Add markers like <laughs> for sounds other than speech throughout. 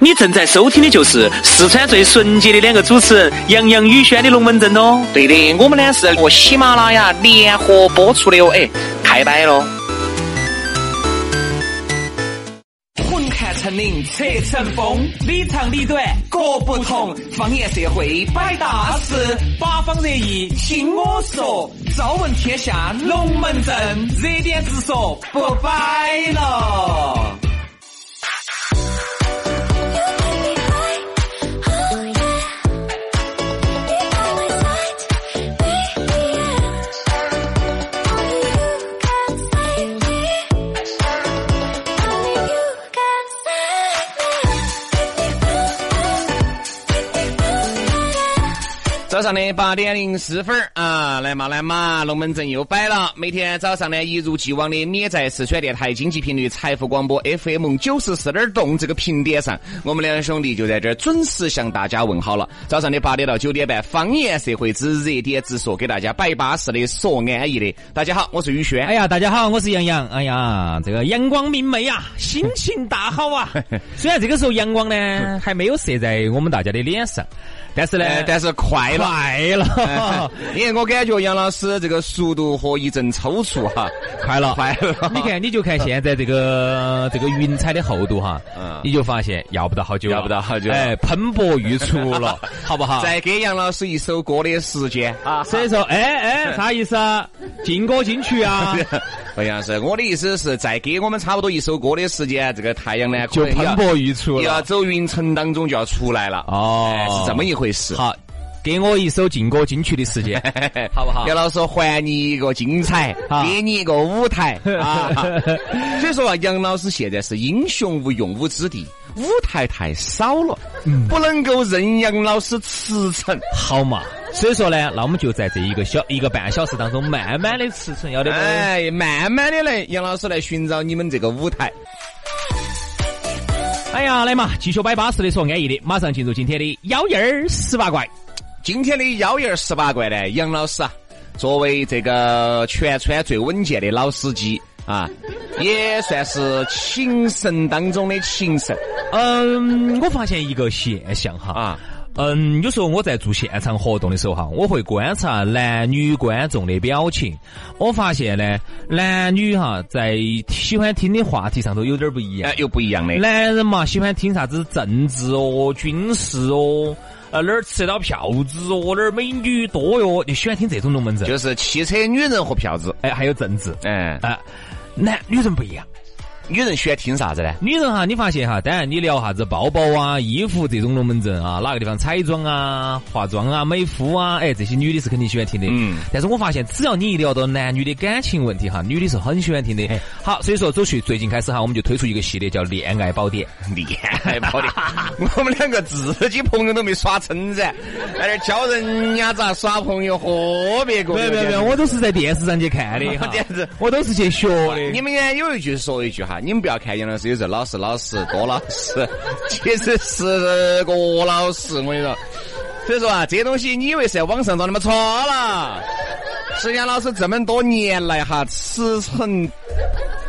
你正在收听的就是四川最纯洁的两个主持人杨洋、宇轩的龙门阵哦。对的，我们呢是和喜马拉雅联合播出的哦，哎，开摆了。混看成岭侧成峰，里长里短各不同。方言社会摆大事，八方热议听我说。朝闻天下龙门阵，热点直说不摆了。上的八点零四分啊，来嘛来嘛，龙门阵又摆了。每天早上呢，一如既往的，你在四川电台经济频率财富广播 FM 九十四点动这个频点上，我们两兄弟就在这儿准时向大家问好了。早上的八点到九点半，方言社会之热点直说，给大家摆巴适的，说安逸的。大家好，我是宇轩。哎呀，大家好，我是杨洋。哎呀，这个阳光明媚呀，<laughs> 心情大好啊。虽然这个时候阳光呢还没有射在我们大家的脸上。但是呢，但是快了，快了，<laughs> 因为我感觉杨老师这个速度和一阵抽搐哈，<laughs> 快了，快了。<laughs> 你看，你就看现在这个这个云彩的厚度哈，嗯，你就发现要不到好久，要不到好久，哎，喷薄欲出了，好不好？再给杨老师一首歌的时间啊，所以说，哎哎，啥意思啊？进歌进曲啊？好像是我的意思是再给我们差不多一首歌的时间，这个太阳呢就喷薄欲出了，要走云层当中就要出来了。哦，是这么一回。好，给我一首劲歌金曲的时间，<laughs> 好不好？杨老师还你一个精彩，<laughs> 给你一个舞台 <laughs> 啊！所以说啊，杨老师现在是英雄无用武之地，舞台太少了，不能够任杨老师驰骋，好嘛？所以说呢，那我们就在这一个小一个半小时当中，慢慢的驰骋，要得不哎，慢慢的来，杨老师来寻找你们这个舞台。哎呀，来嘛，继续摆巴适的说安逸的，马上进入今天的幺燕儿十八怪。今天的幺燕儿十八怪呢，杨老师啊，作为这个全川最稳健的老司机啊，<laughs> 也算是情圣当中的情圣。嗯，我发现一个现象哈啊。嗯，有时候我在做现场活动的时候哈，我会观察男女观众的表情。我发现呢，男女哈在喜欢听的话题上头有点不一样，有不一样的。男人嘛，喜欢听啥子政治哦、军事哦，呃哪儿吃得到票子哦，哪儿美女多哟，就喜欢听这种龙门阵。就是汽车、女人和票子，哎，还有政治，嗯啊，男女人不一样。女人喜欢听啥子呢？女人哈，你发现哈，当然你聊啥子包包啊、衣服这种龙门阵啊，哪个地方彩妆啊、化妆啊、美肤啊，哎，这些女的是肯定喜欢听的。嗯。但是我发现，只要你一聊到男女的感情问题哈，女的是很喜欢听的。好，所以说走去最近开始哈，我们就推出一个系列叫《恋爱宝典》。恋爱宝典，<laughs> 我们两个自己朋友都没耍成噻，在那教人家咋耍朋友和别个。没有没有没有，我都是在电视上去看的。<laughs> 电视，我都是去学的。你们呢？有一句说一句哈。你们不要看杨老师有时候老实老实多老实，其实是个老实。我跟你说，所以说啊，这东西你以为是在网上找，你们错了。是杨老师这么多年来哈，驰骋。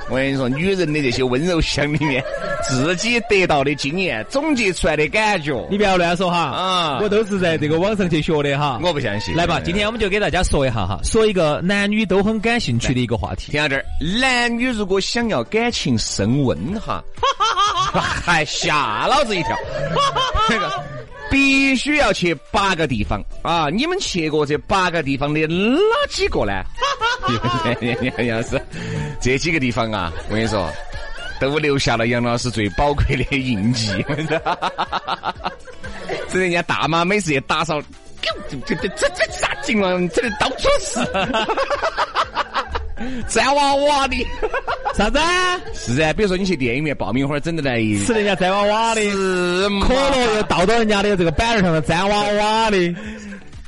我跟你说，女人的这些温柔乡里面，自己得到的经验总结出来的感觉。你不要乱说哈，啊，我都是在这个网上去学的哈。我不相信。来吧，今天我们就给大家说一下哈，说一个男女都很感兴趣的一个话题。听到这儿，男女如果想要感情升温哈，<laughs> 还 <laughs> 吓老子一跳。这 <laughs> 个必须要去八个地方啊！你们去过这八个地方的哪几个呢？杨老师，这几个地方啊，我跟你说，都留下了杨老师最宝贵的印记。<laughs> 这人家大妈每次也打扫，这这这这这啥情况？这里到处是，粘娃娃的，啥子？是啊，比如说你去电影院爆米花，整的来吃人家粘娃娃的，是可乐又倒到人家的这个板儿上面粘娃娃的，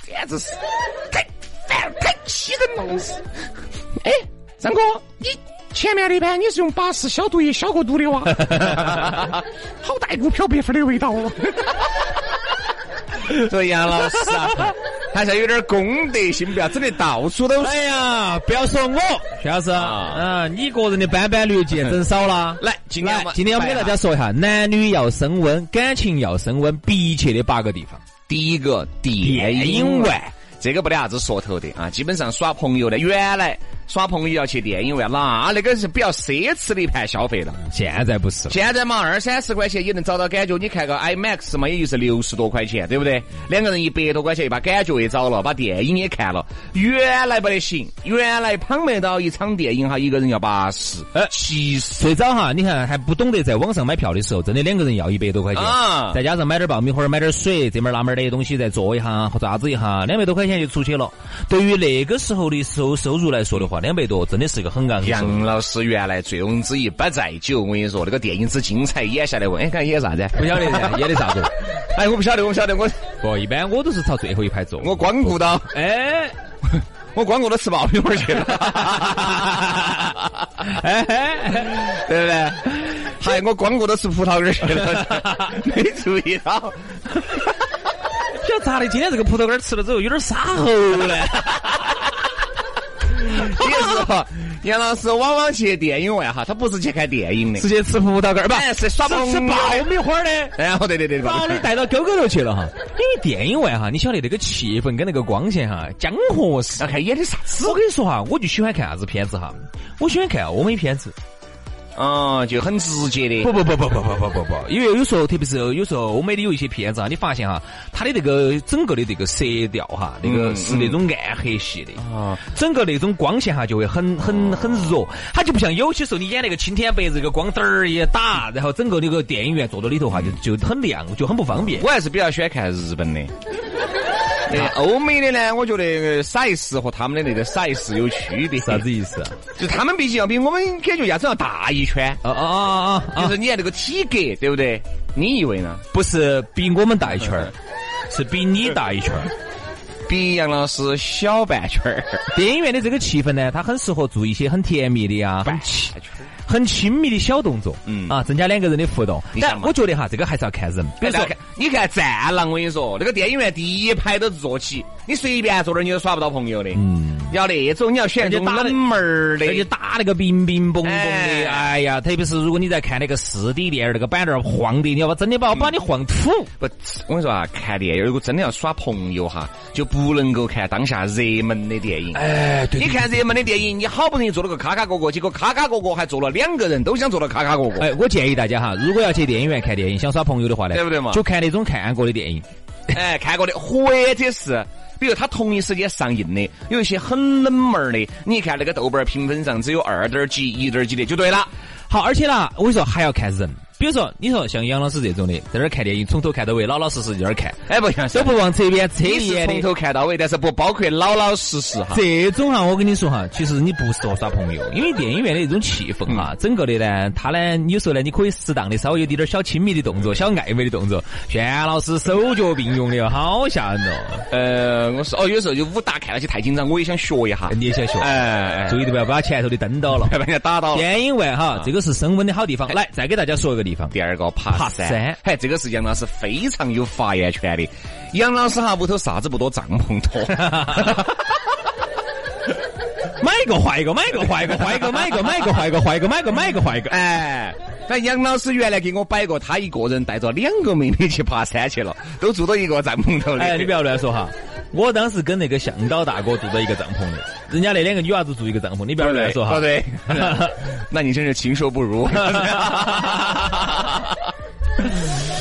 简直是太烦太。气人了！哎，张哥，你前面那盘你是用八四消毒液消过毒的哇？<laughs> 好大一股漂白粉的味道哦！<laughs> 所以杨老师啊，还是要有点公德心，不要整的到处都是。哎呀，不要说我，徐老师，啊，你个人的斑斑绿见整少了。<laughs> 来，今天今天我们给大家说一下，男女要升温，感情要升温，必切的八个地方。第一个，电影院，这个不得啥子说头的啊，基本上耍朋友的，原来。耍朋友要去电影院，那那个是比较奢侈的一盘消费了。现在不是，现在嘛，二三十块钱也能找到感觉。你看个 IMAX 嘛，也就是六十多块钱，对不对？两个人一百多块钱，把感觉也找了，把电影也看了。原来不得行，原来捧没到一场电影哈，一个人要八十。呃，七十最早哈，你看还不懂得在网上买票的时候，真的两个人要一百多块钱，啊、再加上买点爆米花、买点水，这门那门的东西再做一下或咋子一下，两百多块钱就出去了。对于那个时候的收收入来说的话，两百多真的是一个很昂。杨老师原来醉翁之意不在酒，我跟你说，那个电影之精彩，演下来问，哎，看演啥子？不晓得 <laughs> 演的啥子？哎，我不晓得，我不晓得，我不一般，我都是朝最后一排坐。<laughs> 我光顾到，哎，<laughs> 我光顾到吃爆米花去了，哎，对不对？还我光顾到吃葡萄干去了，没注意到。晓得咋的？今天这个葡萄干吃了之后有点沙喉了。也是哈，杨老师往往去电影院哈，他不是去看电影的，直接吃葡萄干儿，不，是耍吃爆米花的。然后对对对，把你带到沟沟头去了哈。因为电影院哈，你晓得那个气氛跟那个光线哈，江河是。要看演的啥子？我跟你说哈，我就喜欢看啥子片子哈，我喜欢看欧美片子。嗯，就很直接的。不不不不不不不不不，因为有时候，特别是有时候欧美的有一些片子啊，你发现哈，它的这个整个的这个色调哈，那个是那种暗黑系的啊，整个那种光线哈就会很很很弱，它就不像有些时候你演那个青天白日，个光灯儿一打，然后整个那个电影院坐到里头哈就就很亮，就很不方便。我还是比较喜欢看日本的。欧美的呢，我觉得 size 和他们的那个 size 有区别。啥子意思？就他们毕竟要比我们感觉亚洲要大一圈。啊啊啊啊！就是你看这个体格，对不对？你以为呢？不是比我们大一圈儿，是比你大一圈儿，<laughs> 比杨老师小半圈儿。电影院的这个气氛呢，它很适合做一些很甜蜜的呀，半圈儿。很亲密的小动作，嗯啊，增加两个人的互动。但我觉得哈，这个还是要看人。比如说，你看《战狼》，我跟你说，那个电影院第一排都坐起，你随便坐那儿，你都耍不到朋友的。嗯，要那种，你要选那种冷门儿的，而且打那个冰冰嘣嘣的。哎呀，特别是如果你在看那个四 D 电影，那个板凳晃的，你要把真的把我把你晃吐。不，我跟你说啊，看电影如果真的要耍朋友哈，就不能够看当下热门的电影。哎，对。你看热门的电影，你好不容易坐了个卡卡哥哥，结果卡卡哥哥还坐了两个人，都想坐到。卡卡哥哥，哎，我建议大家哈，如果要去电影院看电影，想耍朋友的话呢，对不对嘛？就看那种看过的电影，哎，看过的，或者是，比如他同一时间上映的，有一些很冷门的，你看那个豆瓣评分上只有二点几、一点几的，就对了。好，而且呢，我跟你说还要看人。比如说，你说像杨老师这种的，在那儿看电影，从头看到尾，老老实实在那儿看，哎，不像都不往这边侧眼的，从头看到尾，但是不包括老老实实哈。这种哈，我跟你说哈，其实你不适合耍朋友，因为电影院的这种气氛哈，整个的呢，他呢，有时候呢，你可以适当的稍微有点点小亲密的动作，小暧昧的动作。轩老师手脚并用的，好吓人哦。呃，我说哦，有时候就武打看了起太紧张，我也想学一下。你也想学？哎，注意的不要把前头的灯倒了，<laughs> 把人家打倒。电影院哈，这个是升温的好地方。来，再给大家说一个地方，第二个爬。爬山，嘿，这个是杨老师非常有发言权的。杨老师哈，屋头啥子不多，帐篷多。<laughs> 买一个坏一个，买一个坏一个，坏一个买一个，买一个坏一个，坏一个买一个，买一个坏一个。哎，那杨老师原来给我摆过，他一个人带着两个妹妹去爬山去了，都住到一个帐篷头里。哎，你不要乱说哈。我当时跟那个向导大哥住在一个帐篷里，人家那两个女娃子住一个帐篷，你不要乱说哈。对，<laughs> 那你真是禽兽不如。<laughs>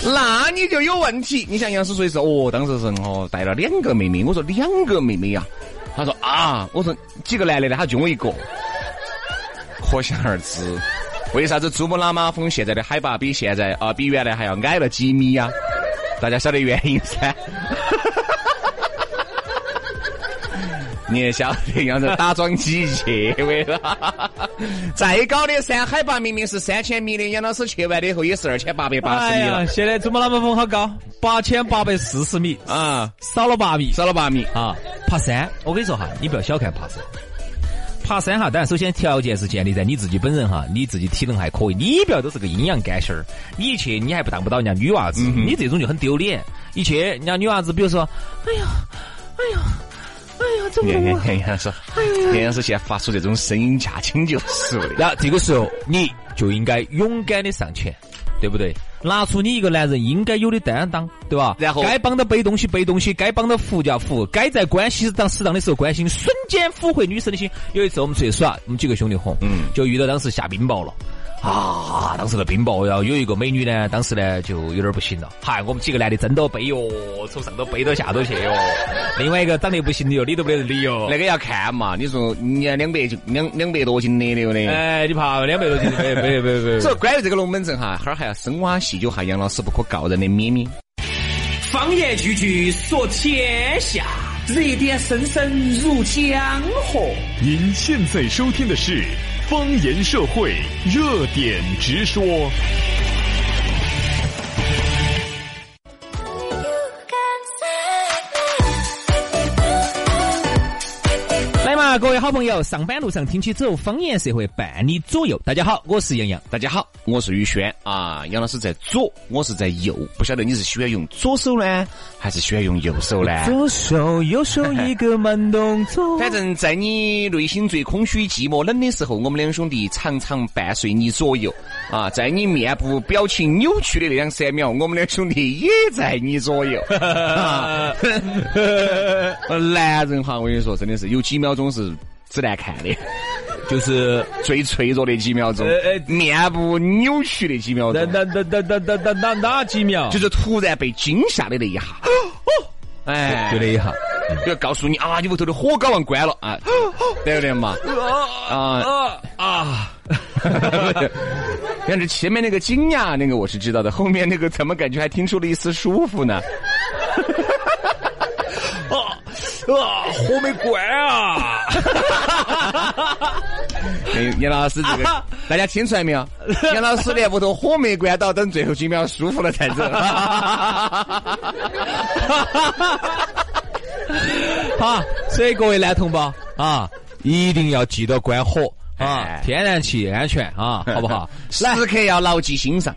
那你就有问题。你像杨师说的是哦，当时是哦带了两个妹妹，我说两个妹妹呀，他说啊，我说几个男的呢？他就我一个，<laughs> 可想而知，为啥子珠穆朗玛峰现在的海拔比现在啊比原来还要矮了几米呀？大家晓得原因噻。你也晓得，样子打桩机去为了。<laughs> 再高的山海拔明明是三千米的，杨老师去完了以后也是二千八百八十米了。现在珠穆朗玛峰好高？八千八百四十米啊，少了八米，少了八米啊。爬山，我跟你说哈，你不要小看爬山。爬山哈，当然首先条件是建立在你自己本人哈，你自己体能还可以，你不要都是个阴阳干心儿，你一去你还不当不到人家女娃子，你这种就很丢脸。一去人家女娃子，比如说，哎呀，哎呀，哎呀，怎么杨了？杨杨是，杨杨是现在发出这种声音驾轻就熟的。那这个时候你就应该勇敢的上前，对不对？拿出你一个男人应该有的担当，对吧？然后该帮他背东西背东西，该帮他扶就要扶，该在关心当适当的时候关心，瞬间俘获女生的心。有一次我们出去耍，我们几个兄弟伙，嗯，就遇到当时下冰雹了。啊！当时那冰雹，然后有一个美女呢，当时呢就有点不行了。嗨，我们几个男的争到背哟，从上头背到下头去哟。另外一个长得不行的哟，理都不得理哟。那个要看嘛，你说你两百就两两百多斤的对不对？哎，你怕两百多斤？没没没没。<laughs> 所以关于这个龙门阵哈，哈儿还要深挖细究哈杨老师不可告人的秘密。方言句句说天下，热点声声入江河。您现在收听的是方言社会热点直说。来嘛，各位好朋友，上班路上听起走，方言社会伴你左右。大家好，我是杨洋。大家好，我是宇轩啊。杨老师在左，我是在右，不晓得你是喜欢用左手呢，还是喜欢用右手呢？左手右手一个慢动作。反正，在你内心最空虚、寂寞、冷的时候，我们两兄弟常常伴随你左右啊。在你面部表情扭曲的那两三秒，我们两兄弟也在你左右。<laughs> <laughs> 男人哈，我跟你说，真的是有几秒钟是只难看的，就是最脆弱的几秒钟，面部扭曲的几秒钟。那那那那那那那哪几秒？就是突然被惊吓的那一下。哎，就那一下，就告诉你啊，你屋头的火搞完关了啊，对不对嘛？啊啊！但是前面那个惊讶，那个我是知道的，后面那个怎么感觉还听出了一丝舒服呢？啊 <laughs> 啊！火没关啊！严老师这个，<laughs> 大家听出来没有？杨老师连屋头火没关到，等最后几秒舒服了才走。<laughs> 好，所以各位男同胞啊，一定要记得关火啊，天然气安全啊，<laughs> 好不好？时刻要牢记心上。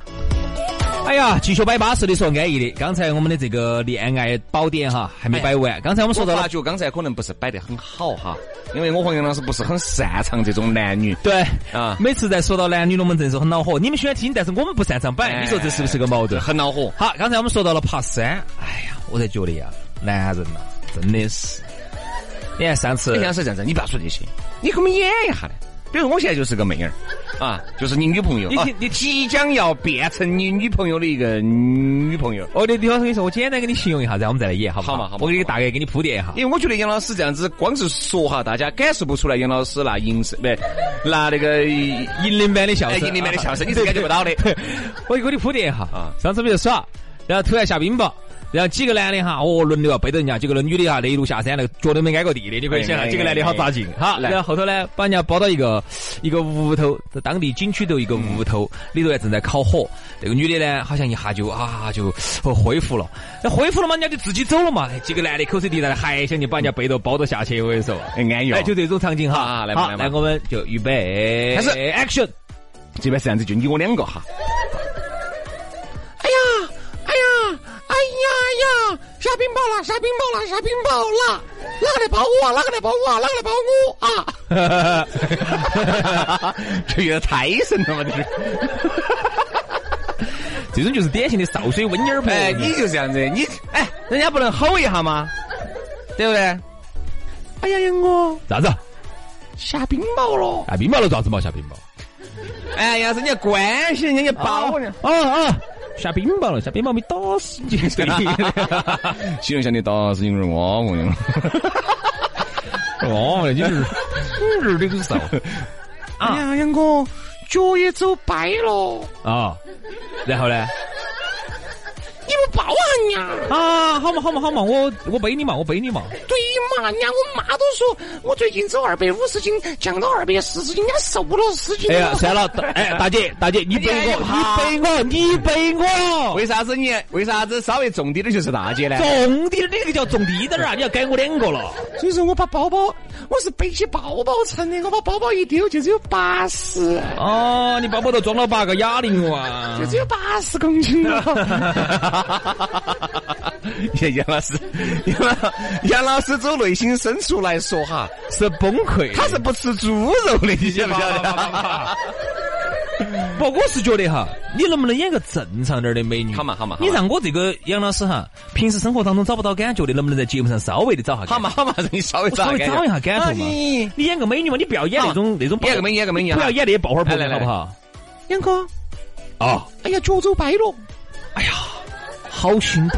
哎呀，继续摆巴适的说安逸的。刚才我们的这个恋爱宝典哈还没摆完。刚才我们说到了，就刚才可能不是摆得很好哈，因为我和杨老师不是很擅长这种男女。对啊，每次在说到男女龙门阵时候很恼火，你们喜欢听，但是我们不擅长摆，你说这是不是个矛盾？很恼火。好，刚才我们说到了爬山，哎呀，我才觉得呀，男人呐，真的是，你看上次，杨老师这样子，你不要说这些，你给我们演一下呢。比如我现在就是个妹儿，啊，就是你女朋友，你你即将要变成你女朋友的一个女朋友。哦，你李老师跟你说，我简单给你形容一下，然后我们再来演，好不好？好嘛，好我给你大概给你铺垫一下。因为我觉得杨老师这样子，光是说哈，大家感受不出来杨老师那银声，不拿那个银铃般的笑声，银铃般的笑声，你是感觉不到的。<laughs> 我给你铺垫一下啊，上次比如耍，然后突然下冰雹。然后几个男的哈，哦，轮流要背着人家，几个那女的哈，那一路下山，那个脚都没挨过地的，你可以想象几个男的好扎劲。好，然后后头呢，把人家包到一个一个屋头，在当地景区头一个屋头，里头还正在烤火。那个女的呢，好像一下就啊就恢复了。那恢复了嘛，人家就自己走了嘛。几个男的口水滴答，还想去把人家背着包着下去，我跟你说，很安逸。哎，就这种场景哈。来，来，来，我们就预备，开始，action。这边是这样子，就你我两个哈。下冰雹了！下冰雹了！下冰雹了！哪个来抱我啊？哪个来抱我啊？哪个来保我啊？这有点太神了嘛！这是，这种就是典型的潲水温妮儿哎，你就这样子，你哎，人家不能吼一下吗？对不对？哎呀呀，我啥子？下冰雹了！下冰雹了，咋子嘛？下冰雹？哎呀，人家关心人家抱呢。哦哦。下冰雹了，下冰雹没打死你！形容下你打死你个娃娃呀！娃娃，你是 <laughs> 你儿的个啥！哎呀，杨哥，脚也走掰了啊！然后呢？抱下人家。啊，好嘛好嘛好嘛，我我背你嘛，我背你嘛。对嘛，人家我妈都说我最近走二百五十斤，降到二百四十斤，人家瘦了十斤。哎呀，算了，哎，大姐大姐，你背我，你背我，你背我。为啥子你？为啥子稍微重点的就是大姐呢？重点的那个叫重滴点儿啊！你要改我两个了。所以说我把包包，我是背起包包称的，我把包包一丢就只有八十。哦，你包包都装了八个哑铃哇，就只有八十公斤了。<laughs> <laughs> 杨老师，杨老杨老师走内心深处来说哈，是崩溃。他是不吃猪肉的，你晓不晓得？不，我是觉得哈，你能不能演个正常点的美女？好嘛好嘛，你让我这个杨老师哈，平时生活当中找不到感觉的，能不能在节目上稍微的找下？好嘛好嘛，让你稍微稍微找一下感觉嘛。你演个美女嘛，你不要演那种那种演个美女演个美女，不要演那些爆花婆好不好？杨哥，啊，哎呀，脚走白了，哎呀，好辛苦。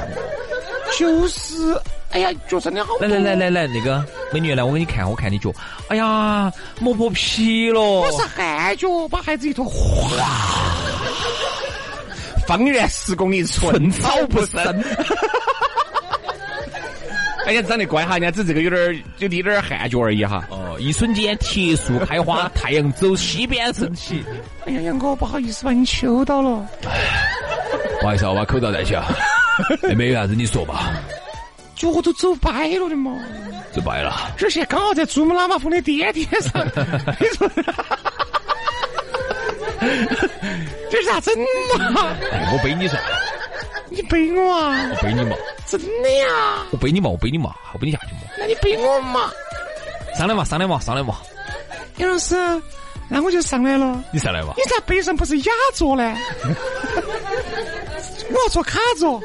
就是，哎呀，脚真的好。来来来来来，那个美女来，我给你看，我看你脚。哎呀，磨破皮了。我是汗脚，把孩子一脱，哗，方圆十公里寸草不生。<laughs> 哎呀，长得乖哈，人家只这个有点就滴点汗脚而已哈。哦，一瞬间铁树开花，太阳走西边升起。<laughs> 哎呀，杨哥，不好意思把你求到了。不好意思，我把口罩戴起啊。<laughs> 没有啥子，你说吧。脚都走掰了的嘛，走掰了。这现刚好在珠穆朗玛峰的电梯上。<laughs> 这是咋整嘛？我背你噻。你背我啊？我背你嘛。真的呀？我背你嘛，我背你嘛，我背你下去嘛。那你背我嘛？上来嘛，上来嘛，上来嘛。杨老师，那我就上来了。你上来嘛。你咋背上不是雅座呢？<laughs> 我做卡座。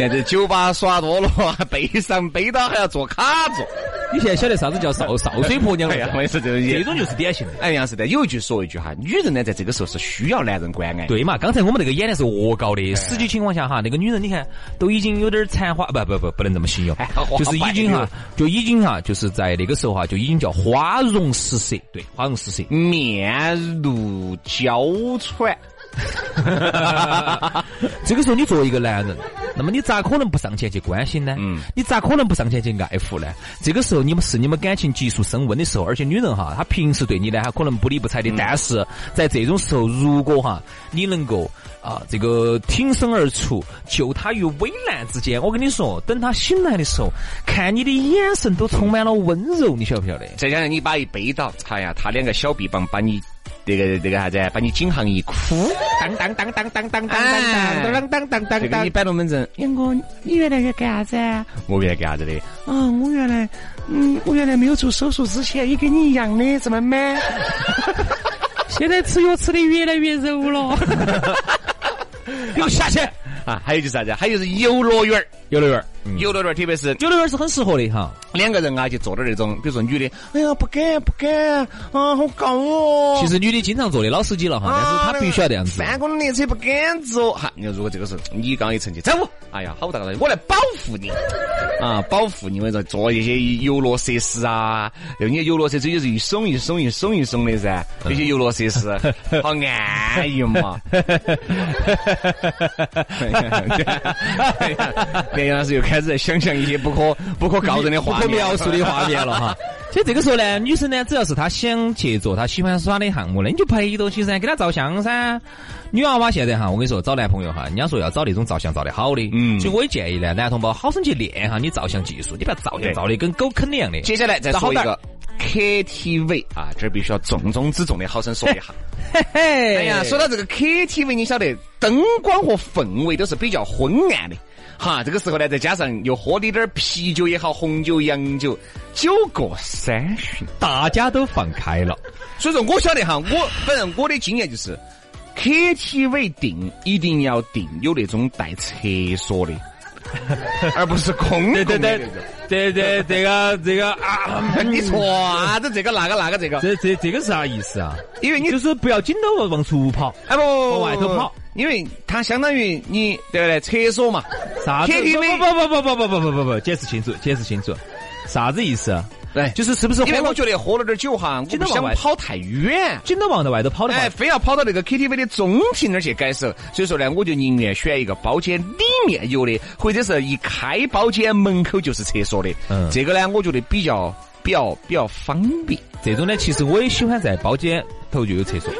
你看这酒吧耍多了，背上背到还要坐卡座。你现在晓得啥子叫少少水婆娘了呀？我也是这种，这种就是典型的。哎，杨是的，有一句说一句哈，女人呢在这个时候是需要男人关爱。对嘛？刚才我们那个演的是恶搞的，实际情况下哈，那个女人你看都已经有点残花，不不不，不能这么形容，就是已经哈，就已经哈，就是在那个时候哈，就已经叫花容失色，对，花容失色，面露娇喘。<laughs> 这个时候，你作为一个男人，那么你咋可能不上前去关心呢？嗯，你咋可能不上前去爱护呢？这个时候，你们是你们感情急速升温的时候，而且女人哈，她平时对你呢，她可能不理不睬的，但是在这种时候，如果哈，你能够啊，这个挺身而出，救她于危难之间，我跟你说，等她醒来的时候，看你的眼神都充满了温柔，你晓不晓得？再加上你把一背到，哎呀，他两个小臂膀把你。这个这个啥子？把你颈项一箍，当当当当当当当当当当当当当，你摆龙门阵。杨哥，你原来在干啥子？我原来干啥子的？啊，我原来，嗯，我原来没有做手术之前也跟你一样的这么满。现在吃药吃的越来越柔了。<laughs> 给我下去。啊，还有就是啥子？还有是游乐园儿，游乐园儿，游乐园儿，特别是游乐园儿是很适合的哈。两个人啊，就坐到那种，比如说女的，哎呀，不敢不敢啊，好高哦。其实女的经常坐的老司机了哈，但是她必须要这样子。三公列车不敢坐哈。你说如果这个时候你刚一成绩走，哎呀，好大个，我来保护你啊，保护你。我说做一些游乐设施啊，因为你游乐设施就是一耸一耸一耸一耸的噻，这些游乐设施好安逸嘛。哈哈哈，那个老师又开始在想象一些不可 <laughs> 不可告人的画面、不可描述的画面了哈。<laughs> 其实这个时候呢，女生呢，只要是她想去做她喜欢耍的项目呢，你就陪着去噻，给她照相噻。女娃娃现在哈，我跟你说，找男朋友哈，人家说要找那种照相照得好的。嗯。所以我也建议呢，男同胞好生去练哈你照相技术，你不要照相照的跟狗啃一样的。接下来再说一个 KTV 啊，这儿必须要重中之重的好生说一下。嘿嘿。哎呀，说到这个 KTV，你晓得灯光和氛围都是比较昏暗的。哈，这个时候呢，再加上又喝的点啤酒也好，红酒、洋酒，酒过三巡，大家都放开了。所以说，我晓得哈，我反正我的经验就是，KTV 定一定要定有那种带厕所的，<laughs> 而不是空的对对对，这这 <laughs> 这个这个啊，<laughs> 你说啊，这？这个那个那个这个，这这这个是啥意思啊？因为你就是不要紧都往出跑，哎不，往外头跑。因为它相当于你对不对？厕所嘛，啥子？不不不不不不不不不不不，解释清楚，解释清楚，啥子意思？对就是是不是因为我觉得喝了点酒哈，我不想跑太远。紧到往到外头跑的话哎，，非要跑到那个 KTV 的中庭那儿去改手，所以说呢，我就宁愿选一个包间里面有的，或者是一开包间门口就是厕所的。嗯这个呢，我觉得比较比较比较方便。这种呢，其实我也喜欢在包间头就有厕所。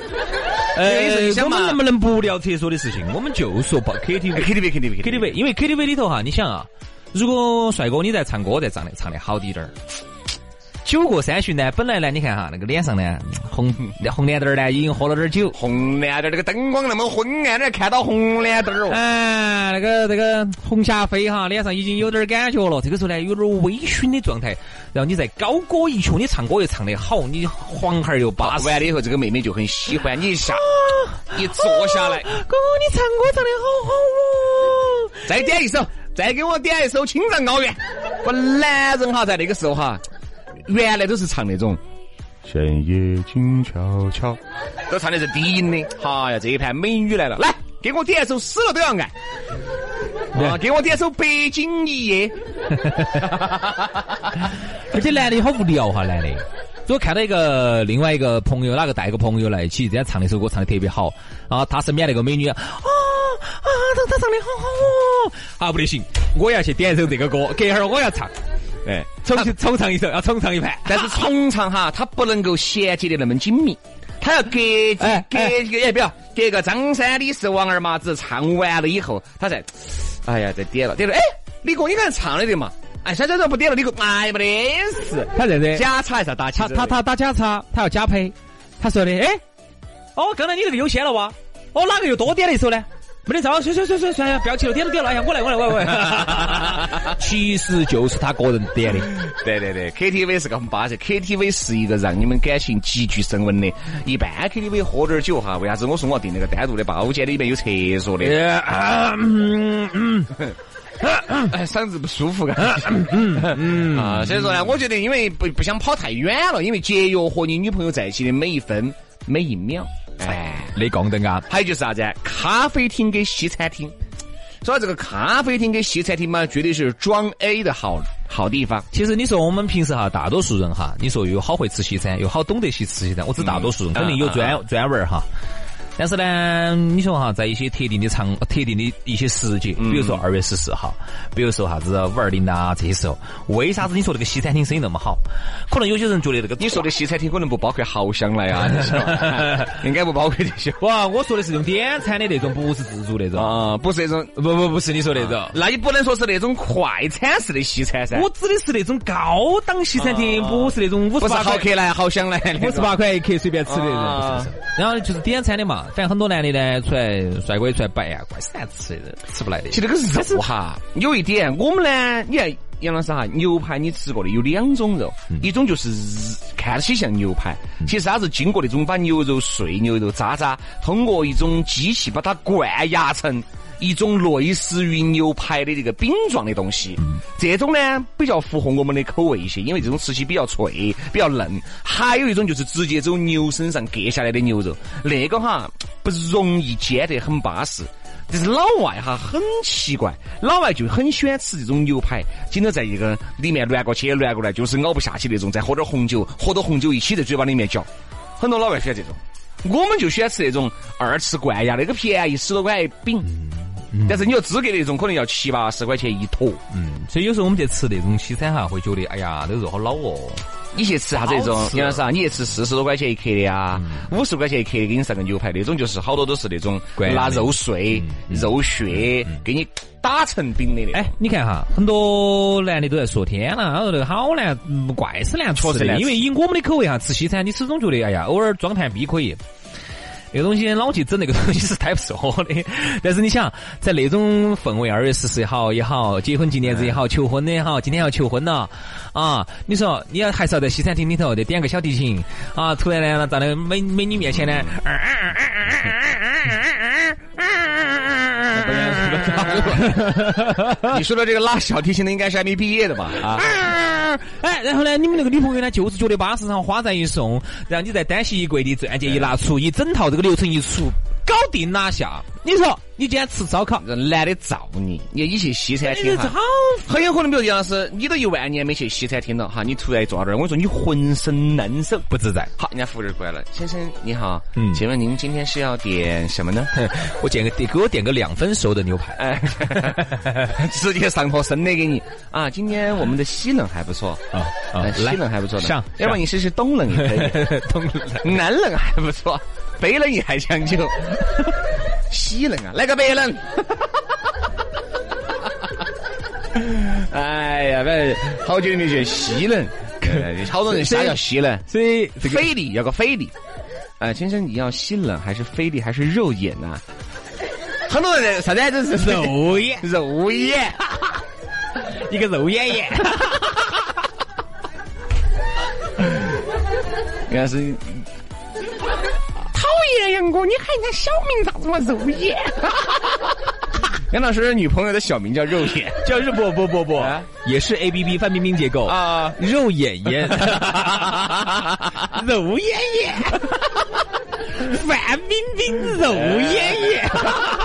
呃我们能不能不聊厕所的事情？我们就说报 KTV。KTV KTV KTV，因为 KTV 里头哈，你想啊，如果帅哥你在唱歌，在唱的唱的好滴点儿，酒过三巡呢，本来呢，你看哈，那个脸上呢红红脸灯儿呢，已经喝了点儿酒，红脸灯儿，那个灯光那么昏暗，那看到红脸灯儿哦。哎，那个那个红霞飞哈，脸上已经有点儿感觉了。这个时候呢，有点儿微醺的状态，然后你再高歌一曲，你唱歌又唱得好，你黄孩儿又巴适。完了以后，这个妹妹就很喜欢你一下，一坐下来，哥哥，你唱歌唱得好好哦。再点一首，再给我点一首《青藏高原》。我男人哈，在那个时候哈，原来都是唱那种。深夜静悄悄，都唱的是低音的。哎呀，这一盘美女来了，来给我点一首《死了都要爱》。啊，给我点首《北京一夜》。<laughs> 而且男的好无聊哈，男的。我看到一个另外一个朋友，哪个带一个朋友来一起，这样唱那首歌唱的特别好，啊，他身边那个美女啊啊，他他唱的好好哦，啊不得行，我要去点一首这个歌，隔会儿我要唱，哎，重重唱一首，要重唱一盘，但是重唱哈，它不能够衔接的那么紧密，它要隔哎隔隔，哎，不要隔个张三李四王二麻子唱完了以后，他再，哎呀，再点了点了，哎，李哥你刚才唱了的嘛？哎，现在这不点了，李哥，哎，没得事，他这样子，假叉还是打叉他他他打假叉，他要假配，他说的，哎，哦，刚才你这个优先了哇，哦，哪个又多点了一首呢？没得招，算算算算算，不要急了，点了点了，哎呀，我来我来我来我来，<laughs> 其实就是他个人点的。对对对，KTV 是个很巴适，KTV 是一个让你们感情急剧升温的。一般 KTV 喝点酒哈，为啥子我说我要订那个单独的包间里面有厕所的？<laughs> 嗯嗯，哎，嗓子不舒服，感觉。啊，所以说呢，我觉得因为不不想跑太远了，因为节约和你女朋友在一起的每一分每一秒。哎，那杠灯啊，还有就是啥子？咖啡厅跟西餐厅。说这个咖啡厅跟西餐厅嘛，绝对是装 A 的好好地方。其实你说我们平时哈，大多数人哈，你说又好会吃西餐，又好懂得去吃西餐，我指大多数人肯定有专专门儿哈。但是呢，你说哈，在一些特定的场、特定的一些时节，比如说二月十四号，比如说啥子五二零啊，这些时候，为啥子你说这个西餐厅生意那么好？可能有些人觉得这个你说的西餐厅可能不包括豪香来啊，<laughs> <laughs> 应该不包括这些哇，我说的是用点餐的那种，不是自助那种。啊，不是那种，不不不是你说那种。那你不能说是那种快餐式的西餐噻。我指的是那种高档西餐厅，不是那种五十八块豪客来、豪香来，五十八块一克随便吃的那种，啊不是不是。然后就是点餐的嘛，反正很多男的呢出来帅哥也出来摆啊，怪死难吃的，吃不来的其。实这个肉哈，有一点，我们呢，你看杨老师哈，牛排你吃过的有两种肉，一种就是日看起像牛排，其实它是经过那种把牛肉碎、牛肉渣渣，通过一种机器把它灌压成。一种类似于牛排的这个饼状的东西，这种呢比较符合我们的口味一些，因为这种吃起比较脆、比较嫩。还有一种就是直接走牛身上割下来的牛肉，那个哈不容易煎得很巴适。但是老外哈很奇怪，老外就很喜欢吃这种牛排，紧着在一个里面乱过去乱过来，就是咬不下去那种，再喝点红酒，喝到红酒一起在嘴巴里面嚼。很多老外喜欢这种，我们就喜欢吃那种二次灌压，那个便宜十多块一饼。但是你要资格那种，可能要七八十块钱一坨。嗯，所以有时候我们去吃那种西餐哈，会觉得哎呀，这个肉好老哦。你去吃啥子那种好？吃杨老师啊，你去吃四十多块钱一克的呀，五十块钱一克的，给你上个牛排，那种就是好多都是那种拿肉碎、肉屑给你打成饼的。哎，你看哈，很多男的都在说天呐，他说那个好难，嗯怪是难吃的。确实难吃因为以我们的口味哈，吃西餐你始终觉得哎呀，偶尔装盘逼可以。那个东西老去整那个东西是 <laughs> 太不适合的，但是你想，在那种氛围，二月十四号也好，结婚纪念日也好，求婚的也好，今天要求婚了啊！你说你要还是要在西餐厅里头得点个小提琴啊，突然呢在那个美美女面前呢，你说的这个拉小提琴的应该是还没毕业的吧？啊，哎然后呢，你们那个女朋友呢，就是觉得巴适上花赞一送，然后你再单膝一跪的钻戒一拿出，一整套这个流程一出，搞定拿下。你说你今天吃烧烤，男的造你，你你去西餐厅哈，很有可能，比如杨老师，你都一万年没去西餐厅了哈，你突然坐到这儿，我说你浑身难受不自在。好，人家服务员过来了，先生你好，嗯，请问您今天是要点什么呢？<laughs> 我点个点，给我点个两分熟的牛排，哎，<laughs> 直接上坨生的给你啊。今天我们的西冷还不错啊，啊，西冷还不错的，上，要不你试试东冷也可以，东 <laughs> 冷，南冷还不错，北冷也还讲究。西冷啊，来个白冷。哎呀，反正好久没去西冷，好多人啥叫西冷？所以菲力要个菲力。哎，先生，你要西冷还是菲力还是肉眼呢？很多人啥子都是 <laughs> 肉眼，肉眼，<laughs> 一个肉眼眼。<laughs> 原来是。杨哥，你喊人家小名咋子嘛？肉眼。杨老师女朋友的小名叫肉眼，叫肉不不不不，也是 A B B 范冰冰结构啊，肉眼眼，<laughs> 肉眼眼，范冰冰肉眼眼。<laughs>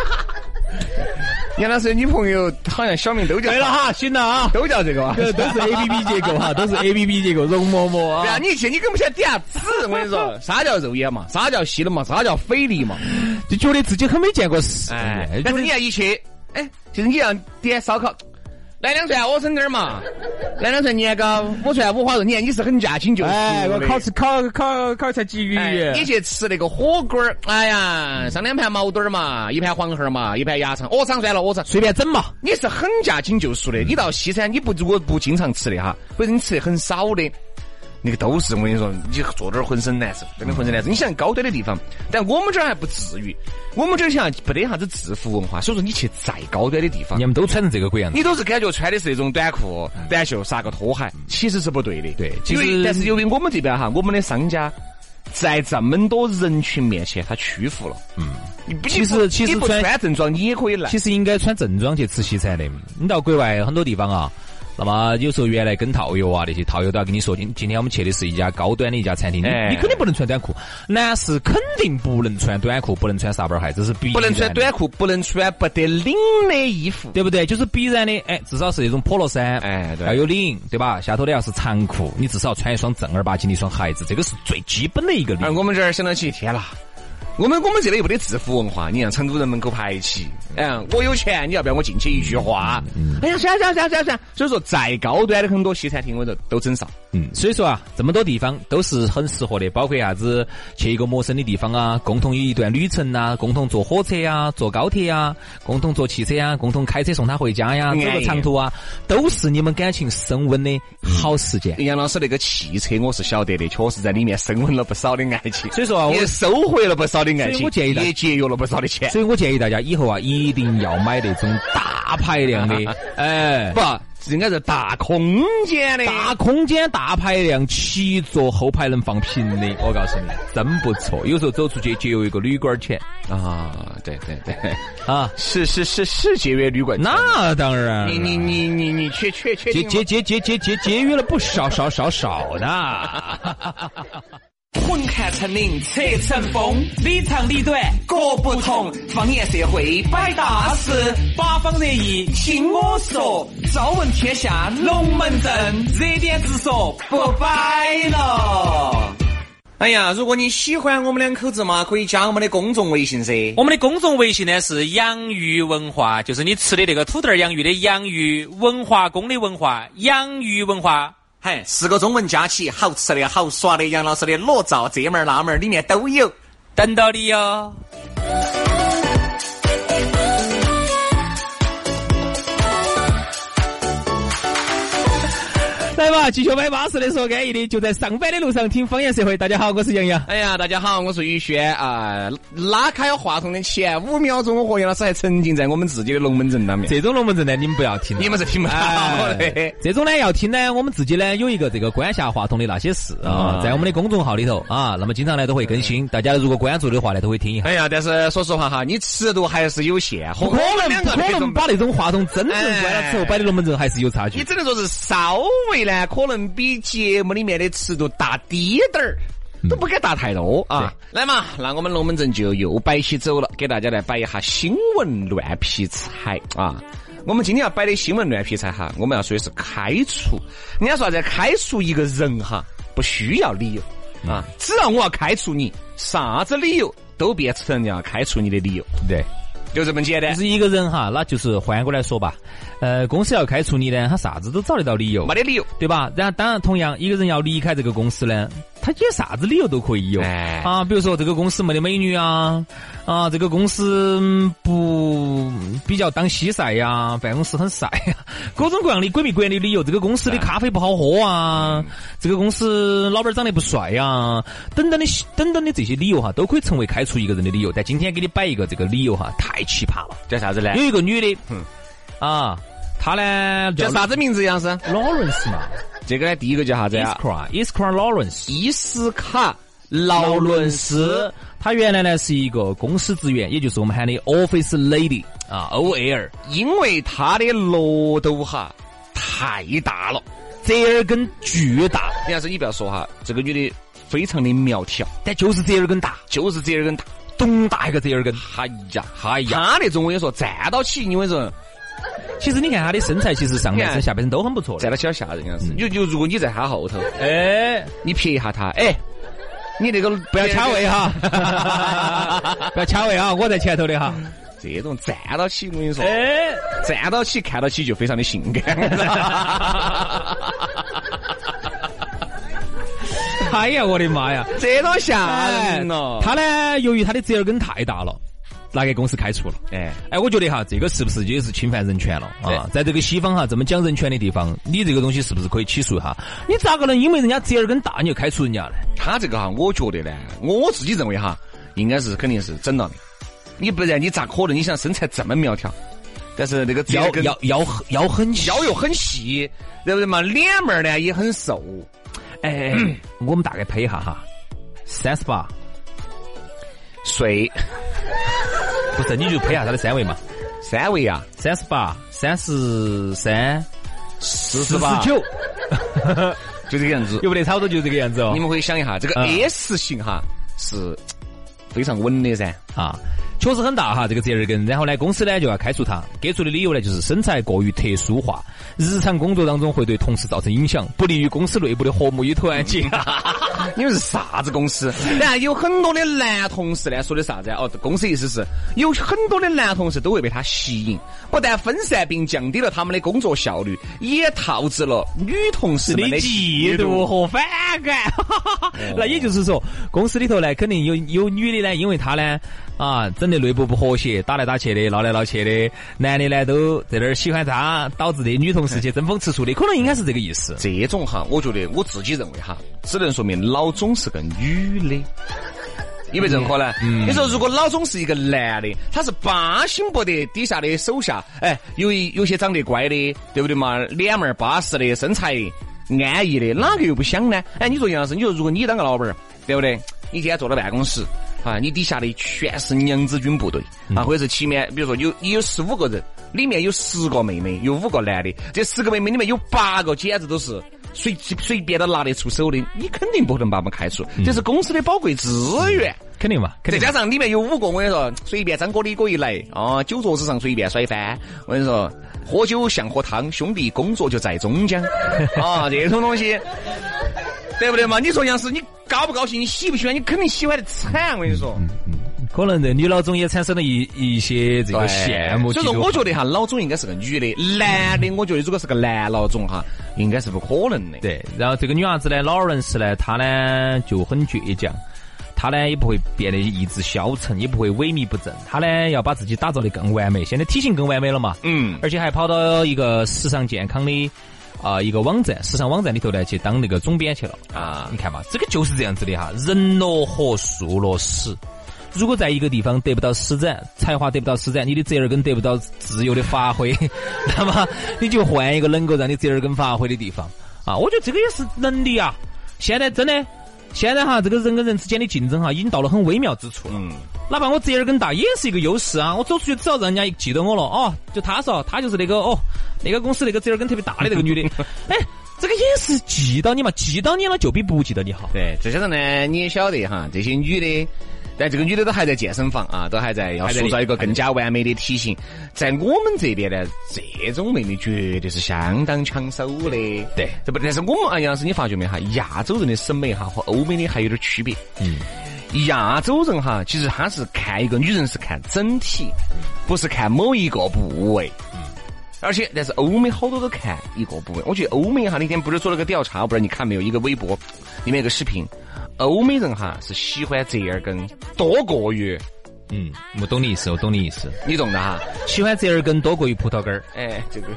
杨老师女朋友好像小名都叫对了哈，行了啊，都叫 <laughs> 这个啊，都是 A B B 结构哈，都是 A B B 结构，容嬷嬷啊。对啊，你去你根本不晓得点啥子，我跟你说，<laughs> 啥叫肉眼嘛，啥叫细的嘛，啥叫菲力嘛，就觉得自己很没见过世面。但是你要一去，哎，就是你要点烧烤。来两串莴笋丁儿嘛，来两串年糕，五串五花肉。你看你是很驾轻就熟哎，我烤吃烤烤烤菜鲫鱼。你去吃那个火锅儿，哎呀，上两盘毛肚儿嘛，一盘黄喉嘛，一盘鸭肠。鹅肠算了，鹅肠随便整嘛。你是很驾轻就熟的。你到西餐，你不如果不经常吃的哈，或者你吃的很少的。那个都是我跟你说，你坐这儿浑身难受，真的浑身难受。你想高端的地方，但我们这儿还不至于。我们这儿像不得啥子制服文化，所以说你去再高端的地方，你们都穿成这个鬼样子，你都是感觉穿的是那种短裤、短袖，撒个拖鞋，其实是不对的。对，其实但是由于我们这边哈，我们的商家在这么多人群面前，他屈服了。嗯，其实其实穿正装你也可以来，其实应该穿正装去吃西餐的。你到国外很多地方啊。那么有时候原来跟套友啊那些套友都要跟你说，今今天我们去的是一家高端的一家餐厅，你你肯定不能穿短裤，男士肯定不能穿短裤，不能穿沙板鞋，这是必不能穿短裤，不能穿不得领的衣服，对不对？就是必然的，哎，至少是那种 polo 衫，哎，要有领，对吧？下头的要是长裤，你至少穿一双正儿八经的一双鞋子，这个是最基本的一个。而我们这儿想到起，天啦！我们我们这里又不得制服文化，你让成都人门口排起，嗯，我有钱，你要不要我进去一句话？哎呀，算算算了算算，所以说再高端的很多西餐厅，我都都整上。嗯，所以说啊，这么多地方都是很适合的，包括啥子去一个陌生的地方啊，共同有一段旅程呐，共同坐火车呀，坐高铁呀，共同坐汽车呀，共同开车送他回家呀，走个长途啊，都是你们感情升温的好时间。杨老师那个汽车我是晓得的，确实在里面升温了不少的爱情，所以说啊，也收回了不少。所以我建议大家也节约了不少的钱，所以我建议大家以后啊，一定要买那种大排量的，<laughs> 哎，不，应该是大空间的，大空间大排量，七座后排能放平的，我告诉你，真不错。有时候走出去节约一个旅馆钱。啊，对对对，<laughs> 啊，是是是是节约旅馆，那当然，你你你你你确确确节节节节节节节约了不少少少少的。<laughs> 混看成岭侧成峰，里长里短各不同。方言社会摆大事，八方热议听我说。朝闻天下龙门阵，热点直说不摆了。哎呀，如果你喜欢我们两口子嘛，可以加我们的公众微信噻。我们的公众微信呢是养鱼文化，就是你吃的那个土豆儿养鱼的养鱼，文化宫的文化，养鱼文化。嗨，四个中文加起，好吃的好耍的，杨老师的裸照这门儿那门儿里面都有，等到你哟。来吧，继续摆巴适的说安逸的，就在上班的路上听方言社会。大家好，我是杨洋。哎呀，大家好，我是宇轩啊！拉开话筒的前五秒钟，我和杨老师还沉浸在我们自己的龙门阵当面。这种龙门阵呢，你们不要听，你们是听不到的。这种呢要听呢，我们自己呢有一个这个关下话筒的那些事啊，在我们的公众号里头啊，那么经常呢都会更新。大家如果关注的话呢，都会听一下。哎呀，但是说实话哈，你尺度还是有限，不可能不可能把那种话筒真正关了之后摆的龙门阵还是有差距。你只能说是稍微。呢，可能比节目里面的尺度大滴点儿。都不敢大太多啊！来嘛，那我们龙门阵就又摆起走了，给大家来摆一下新闻乱劈柴啊！我们今天要摆的新闻乱劈柴哈，我们要说的是开除。人家说在开除一个人哈，不需要理由啊，只要我要开除你，啥子理由都变成要开除你的理由。对。就这么简单，就是一个人哈，那就是换过来说吧，呃，公司要开除你呢，他啥子都找得到理由，没得理由，对吧？然后当然，同样一个人要离开这个公司呢，他有啥子理由都可以有，啊，比如说这个公司没得美女啊，啊，这个公司不比较当西晒呀，办公室很晒呀，<laughs> 各种各样的鬼迷鬼眼的理由，这个公司的咖啡不好喝啊，这个公司老板长得不帅呀，等等的等等的这些理由哈，都可以成为开除一个人的理由。但今天给你摆一个这个理由哈，太。奇葩了，叫啥子呢？有一个女的，嗯，啊，她呢叫啥子名字？杨师？Lawrence 嘛。这个呢，第一个叫啥子呀？Iskra Lawrence，伊斯卡劳伦斯。他原来呢是一个公司职员，也就是我们喊的 Office Lady 啊，OL。因为他的额头哈太大了，折耳根巨大。杨师，你不要说哈，这个女的非常的苗条，但就是折耳根大，就是折耳根大。咚大一个折耳根，哎呀，哎呀，他那种我跟你说，站到起，你跟你说，其实你看他的身材，其实上半身、下半身都很不错，站到起要吓人样子。就就如果你在他后头，哎，你瞥一下他，哎，你那个不要掐位哈，不要掐位啊，<laughs> 我在前头的哈。这种站到起，我跟你说，哎，站到起看到起就非常的性感。<laughs> 哎呀，我的妈呀，这种吓人了！他呢，由于他的折耳根太大了，拿给公司开除了。哎哎，我觉得哈，这个是不是就是侵犯人权了啊？在这个西方哈这么讲人权的地方，你这个东西是不是可以起诉哈？你咋个能因为人家折耳根大你就开除人家呢？他这个哈，我觉得呢，我自己认为哈，应该是肯定是整了的。你不然你咋可能？你想身材这么苗条，但是那个腰腰腰腰很腰又很细，对不对嘛？脸面呢也很瘦。哎，我们大概配一下哈，三十八岁，不是你就拍下他的三围嘛？三围啊，三十八、三十三、四十八、九，<laughs> 就这个样子，有不得差不多就这个样子哦。你们可以想一下，这个 S 型哈是非常稳的噻啊。确实很大哈，这个折耳根。然后呢，公司呢就要开除他，给出的理由呢就是身材过于特殊化，日常工作当中会对同事造成影响，不利于公司内部的和睦与团结。<laughs> <laughs> 你们是啥子公司？<laughs> 然后有很多的男同事呢说的啥子？哦，公司意思是有很多的男同事都会被他吸引，不但分散并降低了他们的工作效率，也导致了女同事们的嫉妒和反感。<laughs> 那也就是说，公司里头呢肯定有有女的呢，因为她呢。啊，整的内部不和谐，打来打去的，闹来闹去的，男的呢都在那儿喜欢他，导致的女同事去争风吃醋的，可能应该是这个意思。这种哈，我觉得我自己认为哈，只能说明老总是个女的，因为任何呢？你说如果老总是一个男的，他是巴心不得底下的手下，哎，有一有些长得乖的，对不对嘛？脸面巴适的，身材安逸的，哪个又不想呢？哎，你说杨老师，你说如果你当个老板儿，对不对？你今天坐到办公室。啊，你底下的全是娘子军部队啊，或者是前面，比如说有你有十五个人，里面有十个妹妹，有五个男的，这十个妹妹里面有八个简直都是随随便都拿得出手的，你肯定不能把我们开除，这是公司的宝贵资源，肯定嘛。再加上里面有五个，我跟你说，随便张哥李哥一来啊，酒桌子上随便摔翻，我跟你说，喝酒像喝汤，兄弟工作就在中江 <laughs> 啊，这种东西。对不对嘛？你说杨师，你高不高兴？你喜不喜欢？你肯定喜欢的惨。我跟你说，可能这女老总也产生了一一些这个羡慕。所以说，我觉得哈，老总应该是个女的，男的，我觉得如果是个男老总哈，应该是不可能的。对，然后这个女伢子呢，老人是呢，她呢就很倔强，她呢也不会变得意志消沉，也不会萎靡不振，她呢要把自己打造的更完美。现在体型更完美了嘛？嗯，而且还跑到一个时尚健康的。啊，一个网站，时尚网站里头呢，去当那个总编去了啊！你看嘛，这个就是这样子的哈，人落河，树落实。如果在一个地方得不到施展，才华得不到施展，你的折耳根得不到自由的发挥，<laughs> 那么你就换一个能够让你折耳根发挥的地方啊！我觉得这个也是能力啊！现在真的。现在哈，这个人跟人之间的竞争哈，已经到了很微妙之处了。嗯，哪怕我折耳根大，也是一个优势啊！我走出去，只要让人家记得我了，哦，就他说，他就是那个哦，那个公司那个折耳根特别大的那个女的。<laughs> 哎，这个也是记到你嘛，记到你了就比不记到你好。对，再加上呢，你也晓得哈，这些女的。但这个女的都还在健身房啊，都还在要塑造一个更加完美的体型。在我们这边呢，这种妹妹绝对是相当抢手的。对，这不，但是我们啊，杨老师，你发觉没哈？亚洲人的审美哈和欧美的还有点区别。嗯，亚洲人哈，其实他是看一个女人是看整体，不是看某一个部位。嗯，而且但是欧美好多都看一个部位。我觉得欧美哈那天不是做了个调查，我不知道你看没有？一个微博里面有个视频。欧美人哈是喜欢折耳根多过于，嗯，我懂你意思，我懂你意思，你懂的哈，喜欢折耳根多过于葡萄干儿，哎，这个，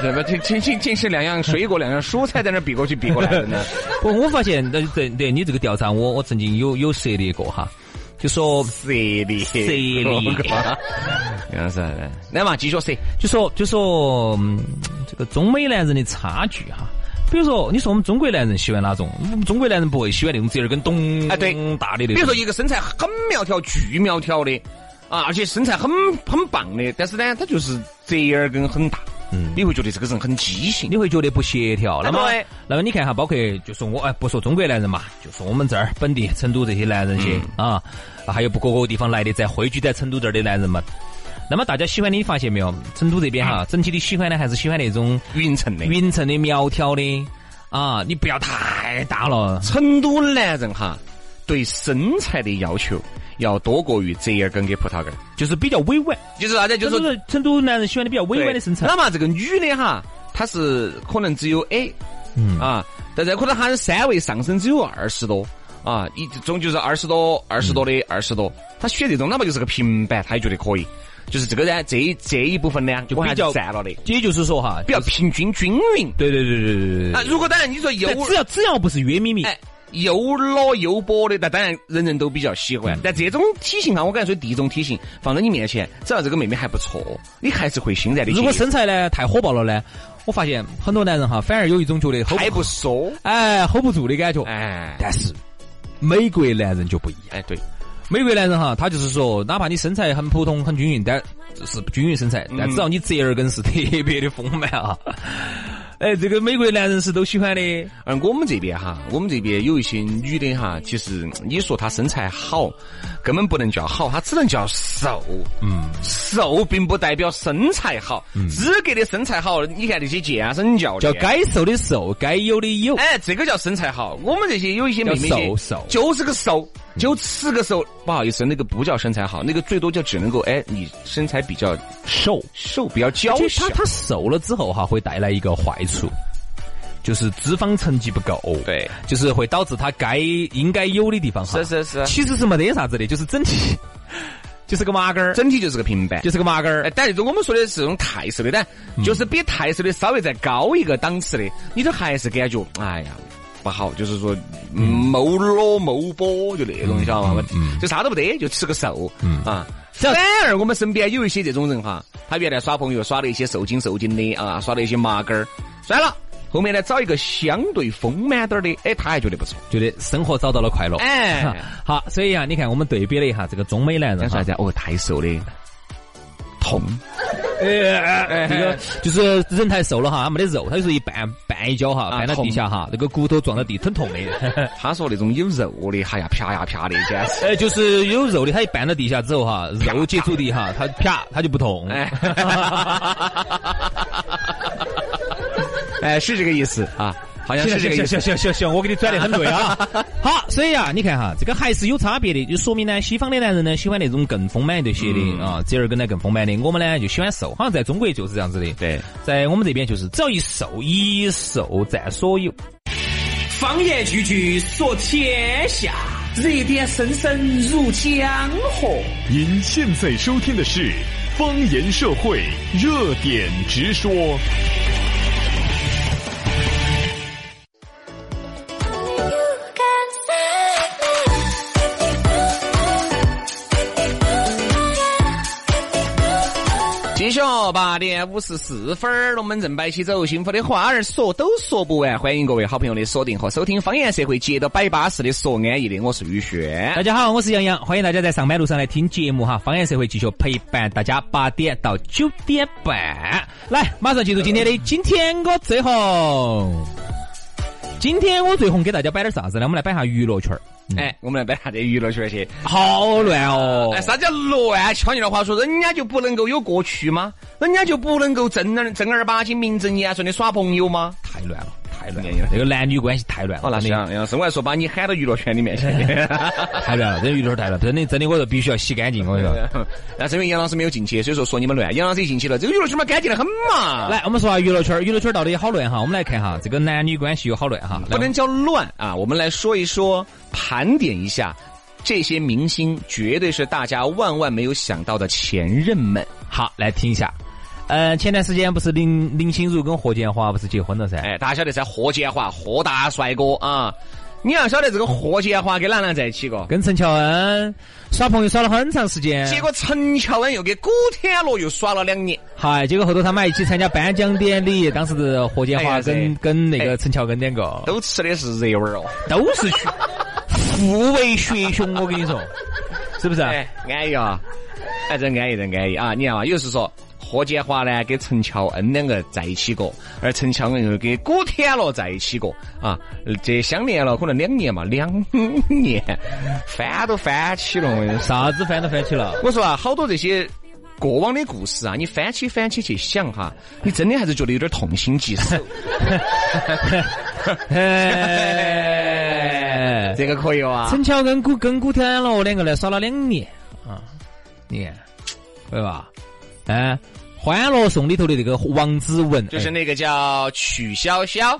怎么竟竟竟竟是两样水果两样蔬菜在那比过去比过来的呢？不，我发现对对对你这个调查，我我曾经有有涉猎过哈，就说涉猎涉猎，杨是，来嘛继续说，就说就说这个中美男人的差距哈。比如说，你说我们中国男人喜欢哪种？我们中国男人不会喜欢那种折耳根咚哎对大的那种。比如说一个身材很苗条、巨苗条的啊，而且身材很很棒的，但是呢，他就是折耳根很大。嗯，你会觉得这个人很畸形，你会觉得不协调。那么，那么你看哈，包括就说我哎，不说中国男人嘛，就说我们这儿本地成都这些男人些啊，还有不各个地方来的，在汇聚在成都这儿的男人们。那么大家喜欢的，你发现没有？成都这边哈，整体的喜欢的，还是喜欢那种匀称的、匀称的、苗条的啊！你不要太大了。成都男人哈，对身材的要求要多过于折耳根跟葡萄干，就是比较委婉。就是啥子？就是成都男人喜欢的比较委婉的身材。那么这个女的哈，她是可能只有 A，嗯啊，但是可能她三围上身只有二十多啊，一种就是二十多、二十多的二十多，她选这种哪怕就是个平板，她也觉得可以。就是这个呢，这这一部分呢，就比较占了的。也就是说哈，比较平均均匀。对对对对对对。啊，如果当然你说又只要只要不是约咪咪，哎，又老又薄的，那当然人人都比较喜欢。但这种体型哈，我刚才说第一种体型放在你面前，只要这个妹妹还不错，你还是会欣然的。如果身材呢太火爆了呢，我发现很多男人哈，反而有一种觉得太不缩，哎，hold 不住的感觉。哎，但是美国男人就不一样。哎，对。美国男人哈，他就是说，哪怕你身材很普通、很均匀，但是均匀身材，但只要你折耳根是特别的丰满啊。<laughs> 哎，这个美国男人是都喜欢的。而我们这边哈，我们这边有一些女的哈，其实你说她身材好，根本不能叫好，他只能叫瘦。嗯，瘦并不代表身材好，资格的身材好。你看那些健身教练，叫该瘦的瘦，该有的有。哎，这个叫身材好。我们这些有一些妹妹瘦瘦，就是个瘦。就吃个瘦，不好意思，那个不叫身材好，那个最多就只能够哎，你身材比较瘦，瘦比较娇小。他他瘦了之后哈，会带来一个坏处，就是脂肪沉积不够。对，就是会导致他该应该有的地方哈。是是是。其实是没得啥子的，就是整体 <laughs> 就是个麻杆儿，整体就是个平板，就是个麻杆儿。哎，但那种我们说的是这种太瘦的，但就是比太瘦的稍微再高一个档次的，你都还是感觉哎呀。不好，就是说，某裸某波就那种，你晓得吗？就啥都不得，就吃个瘦啊。反而我们身边有一些这种人哈，他原来耍朋友耍了一些瘦精瘦精的啊，耍了一些麻杆儿，算了，后面呢找一个相对丰满点的，哎，他还觉得不错，觉得生活找到了快乐。哎，<laughs> 好，所以啊，你看我们对比了一下这个中美男人，啥子？哦，太瘦的。痛，<laughs> 哎，这个就是人太瘦了哈，他没得肉，他就是一绊绊一跤哈，绊到地下哈，那个骨头撞到地，很痛的。<laughs> 他说那种有肉的，哎呀，啪呀啪的，简直。哎，就是有肉的，他一绊到地下之后哈，肉接触地哈，他啪，他就不痛。哎，是这个意思啊。好像是这个行行行行行，我给你转的很对啊。<laughs> 好，所以啊，你看哈，这个还是有差别的，就说明呢，西方的男人呢喜欢那种更丰满一些的啊，折耳根呢更丰满的，我们呢就喜欢瘦，好像在中国就是这样子的。对，在我们这边就是只要一瘦，一瘦占所有。方言句句说天下，热点声声入江河。您现在收听的是方言社会热点直说。八点五十四分，龙门阵摆起走，幸福的话儿说都说不完。欢迎各位好朋友的锁定和收听方言社会，接着摆巴适的说安逸的，我是宇轩。大家好，我是杨洋，欢迎大家在上班路上来听节目哈。方言社会继续陪伴大家八点到九点半，来，马上进入今天的今天我最红。今天我最红给大家摆点啥子呢？我们来摆下娱乐圈儿。哎，我们来摆下这娱乐圈去，好乱哦！哎，啥叫乱？换句话说，人家就不能够有过去吗？人家就不能够正儿正儿八经、名正言顺的耍朋友吗？太乱了。太乱了，这个男女关系太乱了。那是杨杨生，我还说把你喊到娱乐圈里面去，<laughs> 太乱了，这娱乐圈太乱，真的真的，我说必须要洗干净。我跟你说，<laughs> 那是因为杨老师没有进去，所以说说你们乱。杨老师一进去了，这个娱乐圈嘛干净的很嘛。来，我们说下娱乐圈，娱乐圈到底好乱哈？我们来看哈，这个男女关系有好乱哈？不能叫乱啊，我们来说一说，盘点一下这些明星，绝对是大家万万没有想到的前任们。好，来听一下。嗯，前段时间不是林林心如跟霍建华不是结婚了噻？哎，大家晓得噻，霍建华，霍大帅哥啊！你要晓得这个霍建华跟哪啷在一起过？跟陈乔恩耍朋友耍了很长时间。结果陈乔恩又跟古天乐又耍了两年。嗨，结果后头他们还一起参加颁奖典礼，当时是霍建华跟跟那个陈乔恩两个都吃的是热味哦，都是血，互为血兄，我跟你说，是不是？哎，安逸啊，哎，真安逸，真安逸啊！你看嘛，有是说。霍建华呢，跟陈乔恩两个在一起过，而陈乔恩又跟古天乐在一起过啊，这相恋了可能两年嘛，两年 <laughs> 翻都翻起了，啥子翻都翻起了。我说啊，好多这些过往的故事啊，你翻起翻起去想哈，你真的还是觉得有点痛心疾首。<laughs> <laughs> 这个可以啊。陈乔恩古跟古天乐两个呢耍了两年啊，你看，对吧？哎。《欢乐颂》里头的那个王子文，就是那个叫曲筱绡，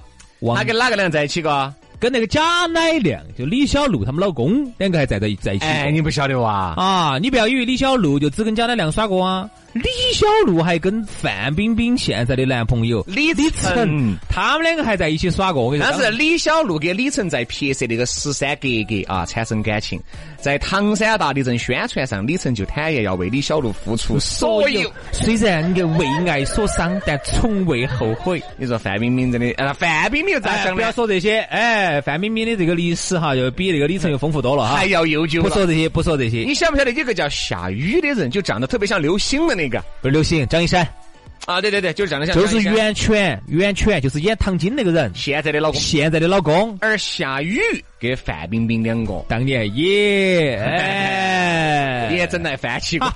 他跟哪个两个在一起过？跟那个贾乃亮，就李小璐他们老公两个还在在在一起。哎，你不晓得哇？啊，你不要以为李小璐就只跟贾乃亮耍过啊。李小璐还跟范冰冰现在的男朋友李李晨，他们两个还在一起耍过。我跟你说，但是李小璐跟李晨在拍摄那个《十三格格》啊产生感情，在唐山大地震宣传上，李晨就坦言要为李小璐付出所有。虽然你为爱所伤，但从未后悔。你说范冰冰真的？呃，范冰冰又咋想不要说这些，哎，范冰冰的这个历史哈，又比那个李晨又丰富多了哈。还要悠久。不说这些，不说这些。你晓不晓得有个叫夏雨的人，就长得特别像刘星的？那个。不是刘星，张一山。啊，对对对，就是这样的，就是袁泉，袁泉就是演唐晶那个人，现在的老公，现在的老公，而夏雨跟范冰冰两个。当年 <laughs> 也也整来翻起过。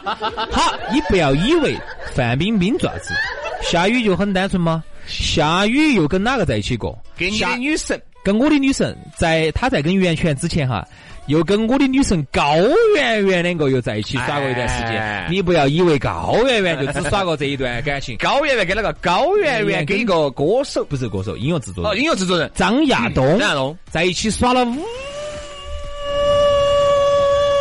<laughs> 好，你不要以为范冰冰爪子，夏雨就很单纯吗？夏雨又跟哪个在一起过？跟你的女神，跟我的女神，在她在跟袁泉之前哈。又跟我的女神高圆圆两个又在一起耍过一段时间，你不要以为高圆圆就只耍过这一段感情。高圆圆跟那个高圆圆跟一个歌手，不是歌手，音乐制作人。哦，音乐制作人张亚东，张亚东在一起耍了五。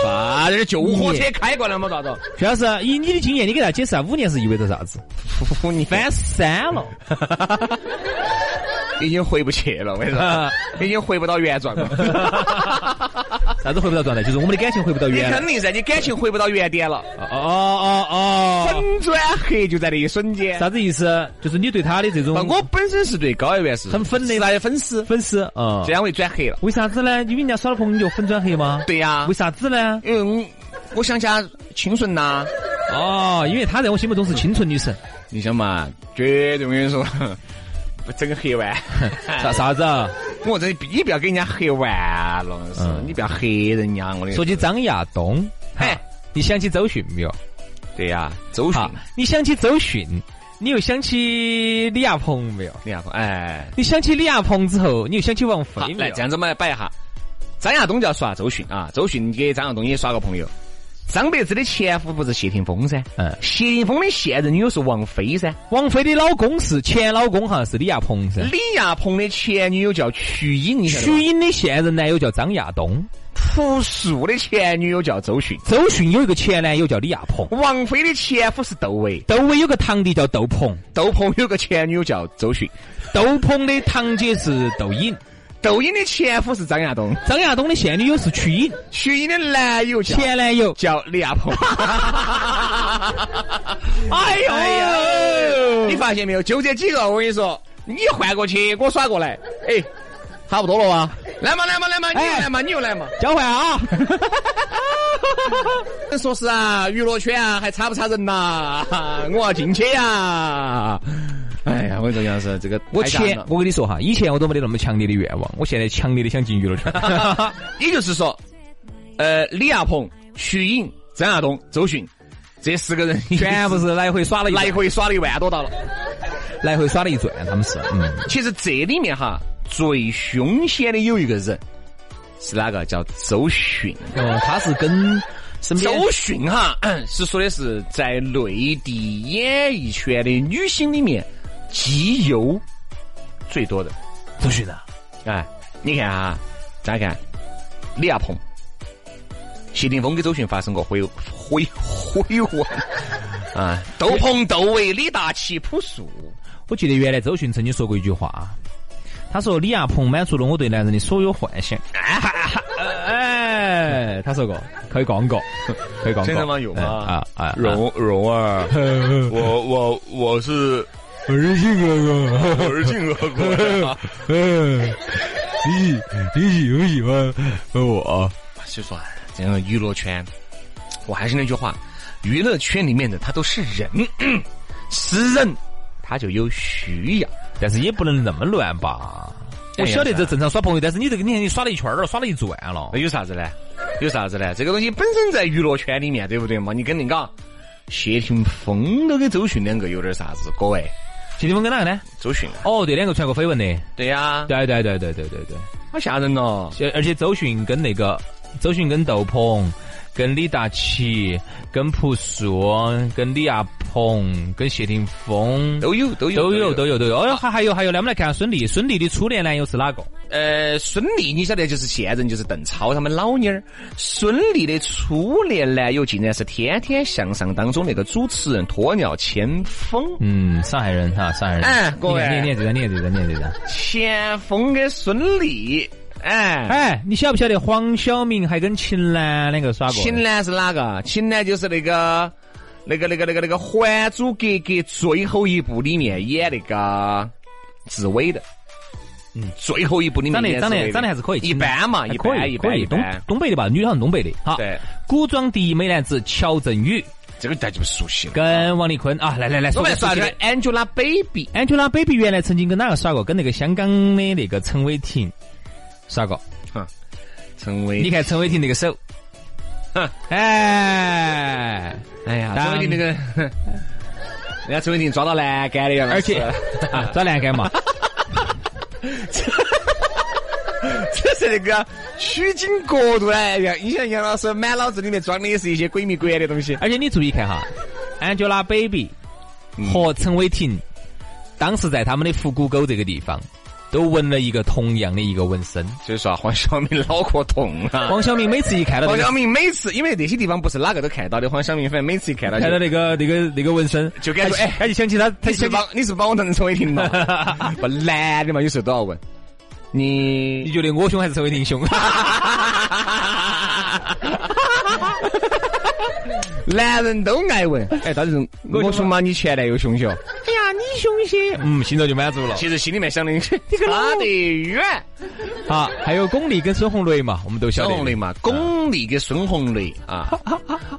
啊？这是救火车开过来嘛？咋子？徐老师，以你的经验，你给他解释下五年是意味着啥子？你翻山了。<laughs> 已经回不去了，我跟你说，<laughs> 已经回不到原状了。<laughs> 啥子回不到状态？就是我们的感情回不到原。你肯定噻，你感情回不到原点了。哦哦哦！粉转黑就在那一瞬间。啥子意思？就是你对他的这种。我本身是对高圆圆是很粉的，那些粉丝粉丝嗯，这样会转黑了。为啥子呢？因为人家耍了朋友就粉转黑吗？对呀。为啥子呢？因为我我想加清纯呐。哦，因为她在我心目中是清纯女神。你想嘛？绝对我跟你说。<laughs> 不整个黑完，<laughs> 啥啥子？我这你不要给人家黑完了，是你不要黑人家。我说起张亚东，哎，你想起周迅没有？对呀，周迅。你想起周迅，你又想起李亚鹏没有？李亚鹏，哎，你想起李亚鹏之后，你又想起王菲？来，这样子我们来摆一下，张亚东就要耍周迅啊，周迅给张亚东也耍个朋友。张柏芝的前夫不是谢霆锋噻？嗯，谢霆锋的现任女友是王菲噻。王菲的老公是前老公哈，是李亚鹏噻。李亚鹏的前女友叫瞿颖，瞿颖的现任男友叫张亚东。朴树的前女友叫周迅。周迅有一个前男友叫李亚鹏。王菲的前夫是窦唯。窦唯有个堂弟叫窦鹏。窦鹏有个前女友叫周迅。窦鹏的堂姐是窦颖。抖音的前夫是张亚东，张亚东的现女友是瞿颖，瞿颖的男友前男友。叫李亚鹏。<laughs> 哎呦哎呀，你发现没有？就这几个，我跟你说，你换过去，给我耍过来，哎，差不多了吧？来嘛来嘛来嘛，你来嘛，你又来嘛。交换啊！<laughs> 说是啊，娱乐圈啊，还差不差人呐、我要进去呀、哎呀，我跟你说，杨老师，这个我前我跟你说哈，以前我都没得那么强烈的愿望，我现在强烈的想进娱乐圈。<laughs> 也就是说，呃，李亚鹏、瞿颖、张亚东、周迅这四个人 <laughs> 全部是来回耍了一 <laughs> 来回耍了一万多道了。来回耍了一转，他们是嗯，其实这里面哈，最凶险的有一个人是哪个？叫周迅。哦，他是跟周迅哈是说的是在内地演艺圈的女星里面基友最多的。周迅啊，哎，你看啊，大家看李亚鹏、谢霆锋跟周迅发生过绯绯绯闻啊，窦鹏、窦唯、李大齐、朴树。我记得原来周迅曾经说过一句话，他说李亚鹏满足了我对男人的所有幻想。哎，他说过，可以广告，<laughs> 可以广告。真的吗有吗哎啊啊，蓉蓉儿，<laughs> 我我我是儿媳哥哥，我是庆哥哥。嗯，你你喜不喜欢我？所以说啊，这样娱乐圈，我还是那句话，娱乐圈里面的他都是人，是人，他就有需要。但是也不能那么乱吧。我晓得这正常耍朋友，但是你这个你看你耍了一圈儿了，耍了一转了那。有啥子呢？有啥子呢？这个东西本身在娱乐圈里面，对不对嘛？你肯定讲，谢霆锋都跟周迅两个有点啥子？各位，谢霆锋跟哪个呢？周迅啊，哦，对，两个传过绯闻的。对呀、对对对对对对对。好吓人哦。而而且周迅跟那个周迅跟窦鹏、跟李大齐、跟朴树、跟李亚鹏、跟谢霆锋都有都有都有都有都有。哦，还还有还有，那我们来看下孙俪，孙俪的初恋男友是哪个？呃，孙俪，你晓得，就是现任就是邓超他们老妞儿。孙俪的初恋男友竟然是《天天向上》当中那个主持人鸵鸟前锋。嗯，上海人哈，上海人。哎各位你看你看这张，你看这张，你看这张。前锋跟孙俪，哎，哎，你晓不晓得黄晓明还跟秦岚两个耍过？秦岚是哪个？秦岚就是那个、那个、那个、那个、那个《还珠格格》最后一部里面演那个紫薇的。嗯，最后一部里面长得长得长得还是可以，一般嘛，一般一般东。东北的吧，女的好像东北的。好，对，古装第一美男子乔振宇。这个大家就不熟悉了。跟王丽坤啊，来来来，我们来说下 Angelababy，Angelababy 原来曾经跟哪个耍过？跟那个香港的那个陈伟霆耍过。陈伟，你看陈伟霆那个手，哼。哎，哎呀，陈伟霆那个，<laughs> 人家陈伟霆抓到栏杆的样子，而且啊，抓栏杆嘛，<laughs> 这是那个取景角度呢。杨，你像杨老师满脑子里面装的也是一些鬼迷鬼眼的东西。而且你注意看哈，Angelababy 和陈伟霆当时在他们的腹股沟这个地方都纹了一个同样的一个纹身。所以说啊，黄晓明脑壳痛啊。黄晓明每次一看到那个黄晓明每次，因为那些地方不是哪个都看到的，黄晓明反正每次一看到看到那个那个那个纹身，就感觉哎他就想起他，他想起你是把你是帮我疼陈伟霆了？<laughs> 不男的嘛，有时候都要问你你。觉得我凶还是陈伟霆凶？<laughs> 男人都爱问，哎，到底是我凶吗？你前男友凶不凶？哎呀，你凶些，嗯，心头就满足了。其实心里面想的，差得远。好，还有巩俐跟孙红雷嘛，我们都晓得。孙红雷嘛，巩俐跟孙红雷啊，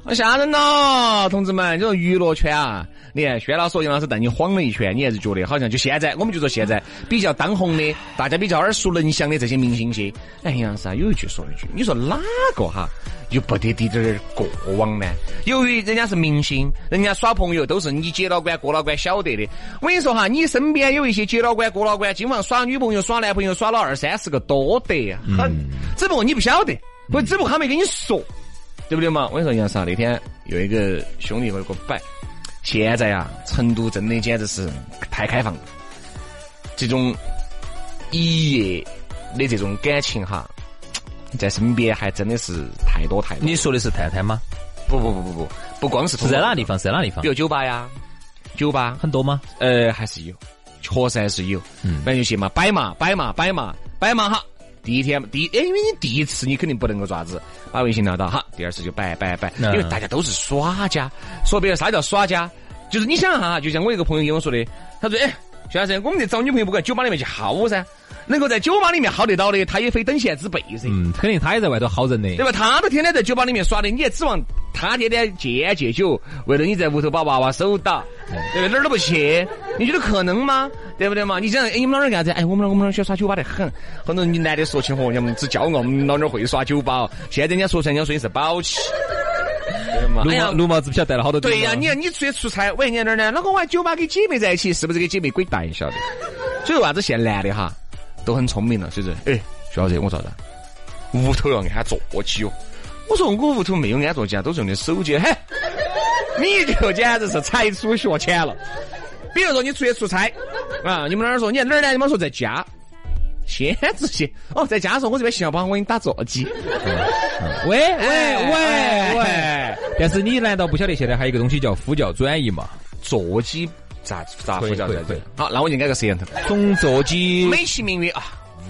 好吓人咯，同志们！你说娱乐圈啊，你看薛老师、杨老师带你晃了一圈，你还是觉得好像就现在，我们就说现在比较当红的，大家比较耳熟能详的这些明星些。哎，杨老师啊，有一句说一句，你说哪个哈又不得滴点儿过往呢？由于人家是明星，人家耍朋友都是你姐老倌、哥老倌晓得的。我跟你说哈，你身边有一些姐老倌、哥老倌，今晚耍女朋友、耍男朋友，耍了二三十个多得很，只不过你不晓得，不只不过他没跟你说，对不对嘛？我跟你说，杨啥那天有一个兄弟给我摆，现在呀，成都真的简直是太开放了，这种一夜的这种感情哈，<tsk> 在身边还真的是太多太多。你说的是太太吗？不不不不不，不光是是在哪个地方？是在哪个地方比？如酒吧呀，酒吧，很多吗？呃，还是有，确实还是有。嗯反正就去嘛，摆嘛，摆嘛，摆嘛，摆嘛哈。第一天第哎，因为你第一次你肯定不能够爪子把微信拿到，哈，第二次就拜拜拜，因为大家都是耍家。说白了，啥叫耍家？就是你想哈，就像我一个朋友跟我说的，他说哎，徐老师，我们这找女朋友不管酒吧里面去耗噻。能够在酒吧里面耗得到的，他也非等闲之辈噻。嗯，肯定他也在外头耗人的，对吧？他都天天在酒吧里面耍的，你还指望他天天戒烟戒酒，为了你在屋头把娃娃守到，对不对？哪儿都不去，你觉得可能吗？对不对嘛？你想，哎，你们老人干啥子？哎，我们我们老喜欢耍酒吧得很。很多你男的说起嚯，人们只骄傲，我们老娘会耍酒吧。现在人家说出来，人家说你是宝气。<laughs> 绿毛绿毛子不晓得带了好多。对呀，你看你出去出差，喂，你哪儿呢？那个我酒吧跟姐妹在一起，是不是跟姐妹鬼蛋晓得？所以为啥子现在男的哈？都很聪明了，是不是？哎，徐老师，我咋的？屋头要安座机哦。我说我屋头没有安座机啊，都是用的手机。嘿，你就简直是才疏学浅了。比如说你出去出差啊，你们哪儿说？你在哪儿呢？你们说在家。先直接哦，在家说，我这边信号不好，我给你打座机。喂喂喂喂！但是你难道不晓得现在还有一个东西叫呼叫转移嘛？座机。咋咋呼叫转移？好，那我就安个摄像头，从座机美其名曰啊，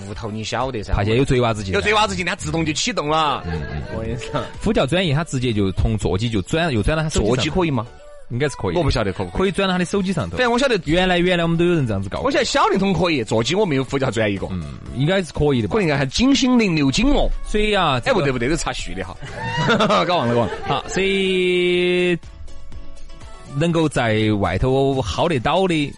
屋头你晓得噻，他现在有贼娃子进，有贼娃子进，它自动就启动了。嗯嗯，我跟你说，呼叫转移，它直接就从座机就转，又转到他座机可以吗？应该是可以，我不晓得可不可以转到他的手机上头。反正我晓得，原来原来我们都有人这样子搞。我晓得小灵通可以，座机我没有呼叫转一个。嗯，应该是可以的吧？可应该还金星零六金哦。所以啊，哎不对不对，都查序的哈。<laughs> 搞忘了搞忘了。好，所以能够在外头薅得到的。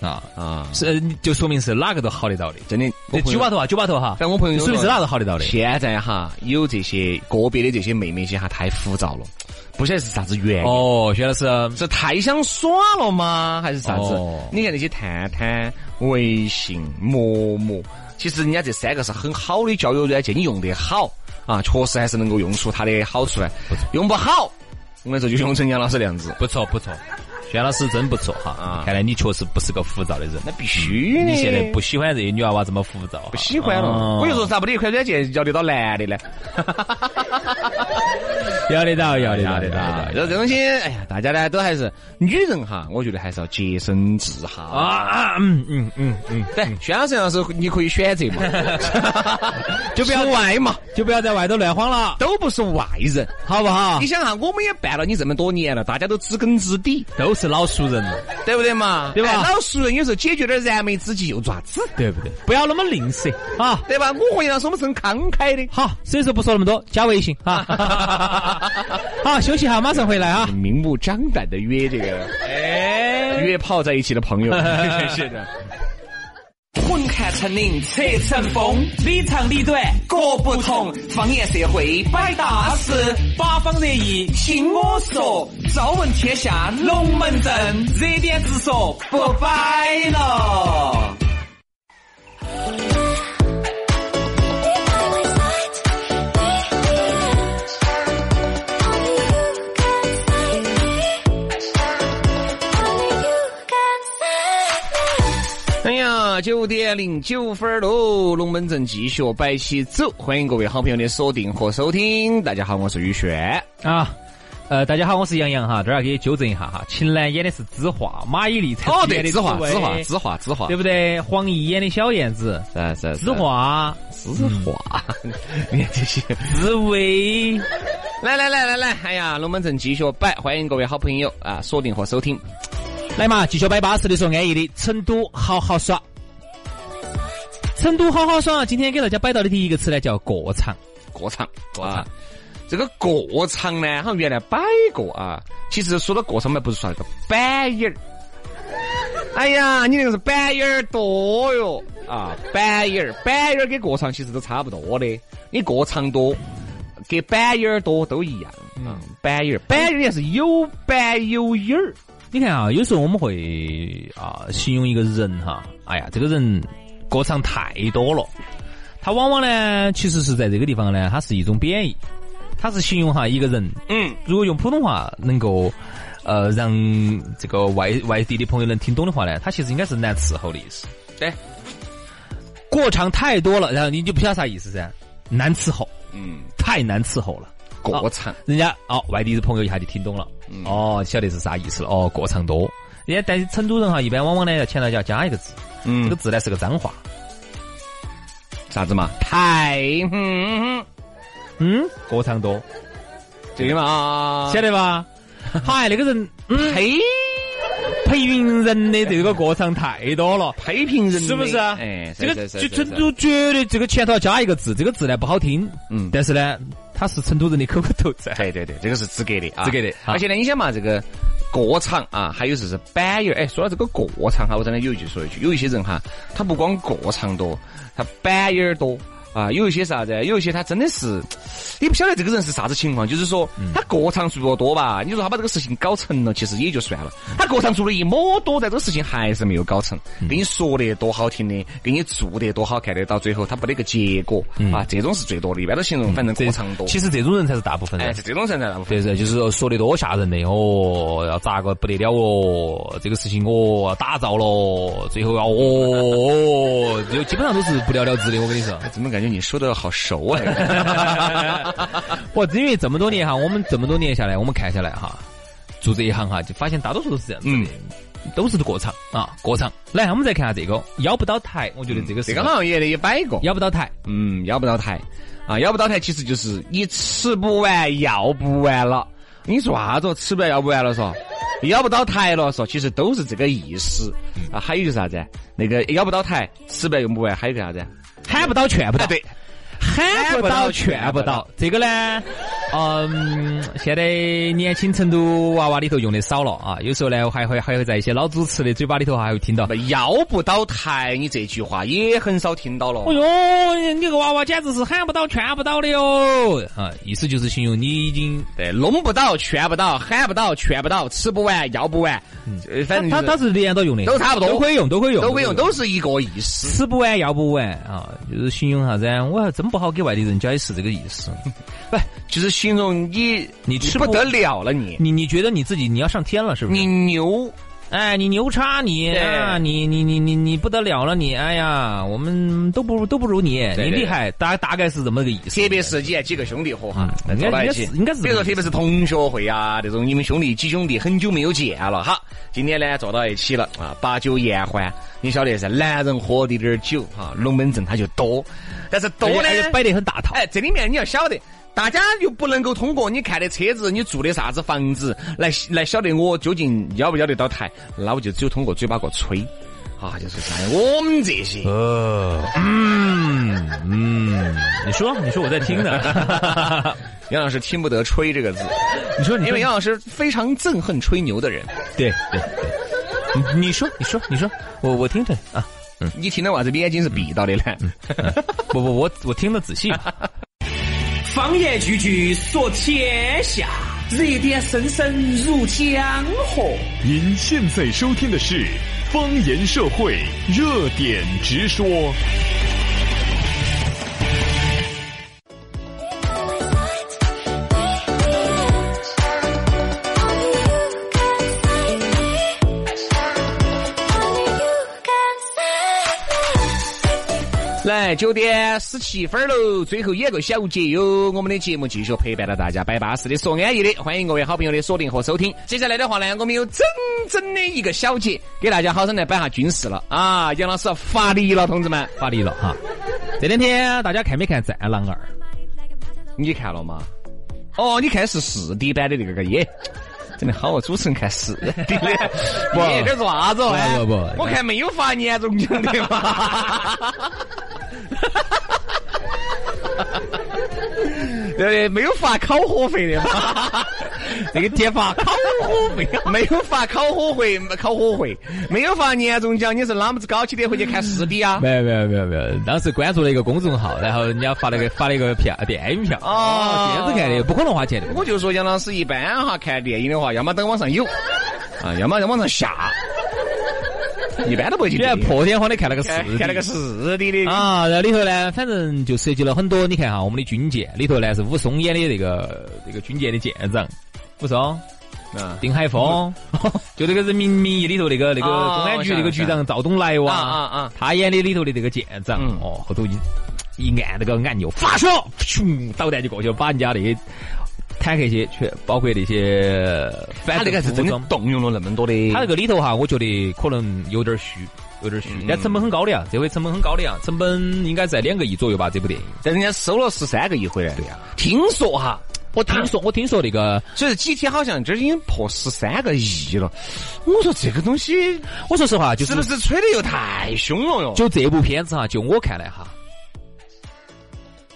啊啊，是就说明是哪个都好得到的，真的。酒吧头啊，酒吧头哈。但我朋友说明是哪个都好得到的。现在哈，有这些个别的这些妹妹些哈，太浮躁了，不晓得是啥子原因。哦，薛老师是太想耍了吗？还是啥子？你看那些探探、微信、陌陌，其实人家这三个是很好的交友软件，你用得好啊，确实还是能够用出它的好处来。用不好，我跟你说就用成杨老师那样子。不错不错。轩老师真不错哈，啊，看来你确实不是个浮躁的人。那必须的。你现在不喜欢这些女娃娃这么浮躁？不喜欢了。我就说咋不得一款软件要得到男的呢？<laughs> 要得到，要得到，要得到。这这东西，哎呀，大家呢都还是女人哈，我觉得还是要洁身自好啊。嗯嗯嗯嗯，对，轩老师要是你可以选择嘛，<laughs> 就不要外嘛，就不要在外头乱晃了，都不是外人，好不好？你想哈，我们也办了你这么多年了，大家都知根知底，都是。老熟人了，对不对嘛？对吧？老熟人有时候解决点燃眉之急又爪子，对不对？不要那么吝啬啊，对吧？我和杨老师我们是很慷慨的。好，所以说不说那么多，加微信啊。<laughs> <laughs> 好，休息哈，马上回来啊。明目张胆的约这个，哎，约泡在一起的朋友，<laughs> 是的。混看成岭侧成峰，里长里短各不同。方言社会摆大事，八方热议听我说。朝闻天下龙门阵，热点直说不摆了。九点零九分喽，龙门阵继续摆起走，欢迎各位好朋友的锁定和收听。大家好，我是宇轩。啊，呃，大家好，我是杨洋哈，这儿要给你纠正一下哈，秦岚演的是知画，马伊琍才哦对，知画，知画，知画，知画，对不对？黄奕演的小燕子。是是知画，知画，<laughs> 你看这些滋味，来来来来来，哎呀，龙门阵继续摆，欢迎各位好朋友啊，锁定和收听，来嘛，继续摆巴适的说安逸的，成都好好耍。成都好好耍，今天给大家摆到的第一个词呢，叫过场。过场，过场，这个过场呢，好像原来摆过啊。其实说到过场嘛，不是说那个板眼儿。哎呀，你那个是板眼儿多哟啊！板眼儿，板眼儿跟过场其实都差不多的。你过场多，跟板眼儿多都一样啊。板眼儿，板眼儿也是有板有眼儿。你看啊，有时候我们会啊形容一个人哈，哎呀，这个人。过场太多了，它往往呢，其实是在这个地方呢，它是一种贬义，它是形容哈一个人，嗯，如果用普通话能够，呃，让这个外外地的朋友能听懂的话呢，它其实应该是难伺候的意思。对，过场太多了，然后你就不晓得啥意思噻，难伺候，嗯，太难伺候了。过场，人家哦，外地的朋友一下就听懂了，哦，晓得是啥意思了，哦，过场多。人家但是成都人哈，一般往往呢要前头要加一个字。嗯，这个字呢是个脏话，啥子嘛？太，嗯，嗯，过场多，这个嘛，晓得吧？<laughs> 嗨，那个人呸，批评人的这个过场太多了。批评人是不是啊？哎，这个就成都绝对这个前头要加一个字，这个字呢不好听，嗯。但是呢，它是成都人的口口头禅。对对对，这个是资格的啊，资格的。啊而且呢，你想嘛，这个过场啊，还有就是板眼儿。哎，说到这个过场哈，我真的有一句说一句，有一些人哈，他不光过场多，他板眼多。啊，有一些啥子？有一些他真的是，你不晓得这个人是啥子情况，就是说他过场做多吧，你说他把这个事情搞成了，其实也就算了。他过场做了一抹多，但这个事情还是没有搞成。跟你说的多好听的，给你做的多好看的，到最后他不得个结果啊，这种是最多的。一般都形容反正过场多。其实这种人才是大部分哎，是这种人才大部分。对对，就是说说的多吓人的哦，要咋个不得了哦，这个事情哦打造了，最后要哦，就基本上都是不了了之的。我跟你说，怎么感觉你说的好熟啊？<laughs> 我因为这么多年哈，我们这么多年下来，我们看下来哈，做这一行哈，就发现大多数都是这样子的，都是过场啊，过场。来，我们再看下这个邀不到台，我觉得这个是这个好像也得摆过。邀不到台，嗯，要不到台啊，要不到台，其实就是你吃不完，要不完了。你说啥子？吃不完，要不完了嗦？要不到台了嗦？其实都是这个意思啊。还有就是啥子？那个要不到台，吃不完用不完，还有个啥子？喊不到劝不到，对，喊不到劝不到，这个呢，嗯，现在年轻成都娃娃里头用的少了啊，有时候呢还会还会在一些老主持的嘴巴里头还会听到。要不到台，你这句话也很少听到了。哎呦，你这个娃娃简直是喊不到、劝不到的哟！啊，意思就是形容你已经，对，弄不到，劝不到，喊不到，劝不到，吃不完，要不完，嗯反正他他是是连到用的，都差不多都可以用，都可以用，都可以用，都是一个意思。吃不完要不完啊，就是形容啥子啊？我还真不好给外地人解释这个意思。<laughs> 不，就是形容你你吃不不得了了你，你你觉得你自己你要上天了是不是？你牛，哎，你牛叉你啊，你你你你你不得了了你！哎呀，我们都不如都不如你，你厉害，大大概是这么个意思。特别是几几个兄弟伙哈，嗯坐到一起应该是应该是比如说特别是同学会啊，这种你们兄弟几兄弟很久没有见了，哈，今天呢坐到一起了啊，把酒言欢，你晓得噻，男人喝的点儿酒哈，龙门阵他就多，但是多呢而且而且摆得很大套。哎，这里面你要晓得，大家又不能够通过你看的车子、你住的啥子房子来来晓得我究竟要不要得到台，那我就只有通过嘴巴个吹，啊，就是像我们这些。呃，嗯嗯，你说你说我在听呢。<laughs> 杨老师听不得“吹”这个字，你说你说因为杨老师非常憎恨吹牛的人。对对对，你你说你说你说，我我听着啊，你听的话，这眼睛是闭到的呢。不不我我听得仔细。<laughs> 方言句句说天下，热点声声入江河。您现在收听的是方言社会热点直说。九点十七分喽，最后一个小节哟。我们的节目继续陪伴着大家，摆巴适的说安逸的，欢迎各位好朋友的锁定和收听。接下来的话呢，我们有整整的一个小节，给大家好生来摆下军事了啊！杨老师发力了，同志们，发力了哈。这两天大家看没看《战狼二》？你看了吗？哦，你看是四 D 版的那个个耶。真的好啊！主持人看四 D 的，不，这做啥子哦？不不不我看没有发年终奖的嘛。对不对？没有发烤火费的嘛？这个贴发烤火费，没有发烤火费，烤火费，没有发年终奖，你是哪么子搞起的回去看四 D 啊？没有没有没有没有，当时关注了一个公众号，然后人家发了个发了一个票电影票，哦电子看的，不可能花钱的。我就说杨老师一般哈看电影的话，要么等网上有，啊，要么在网上下，<laughs> 一般都不会去你看破天荒的看那个四看了个四 D 的。啊，然后里头呢，反正就涉及了很多。你看哈，我们的军舰里头呢是武松演的那个那个军舰的舰长，武松、啊丁海峰，<laughs> 就那个《人民名义》里头那个那个哦公安局那个局长赵东来哇，啊啊啊。他演的里头的这个舰长，嗯。哦，后头一一按那个按钮，发射，咻，导弹就过去了，把人家那个坦克些，全包括那些反他那个是真的动用了那么多的，他这个里头哈，我觉得可能有点虚，有点虚，但成本很高的呀，这回成本很高的呀，成本应该在两个亿左右吧，这部电影。但人家收了十三个亿回来。对呀，听说哈，我听说，我听说那个，所以几天好像这已经破十三个亿了。我说这个东西，我说实话，就是不是吹的又太凶了哟？就这部片子哈，就我看来哈，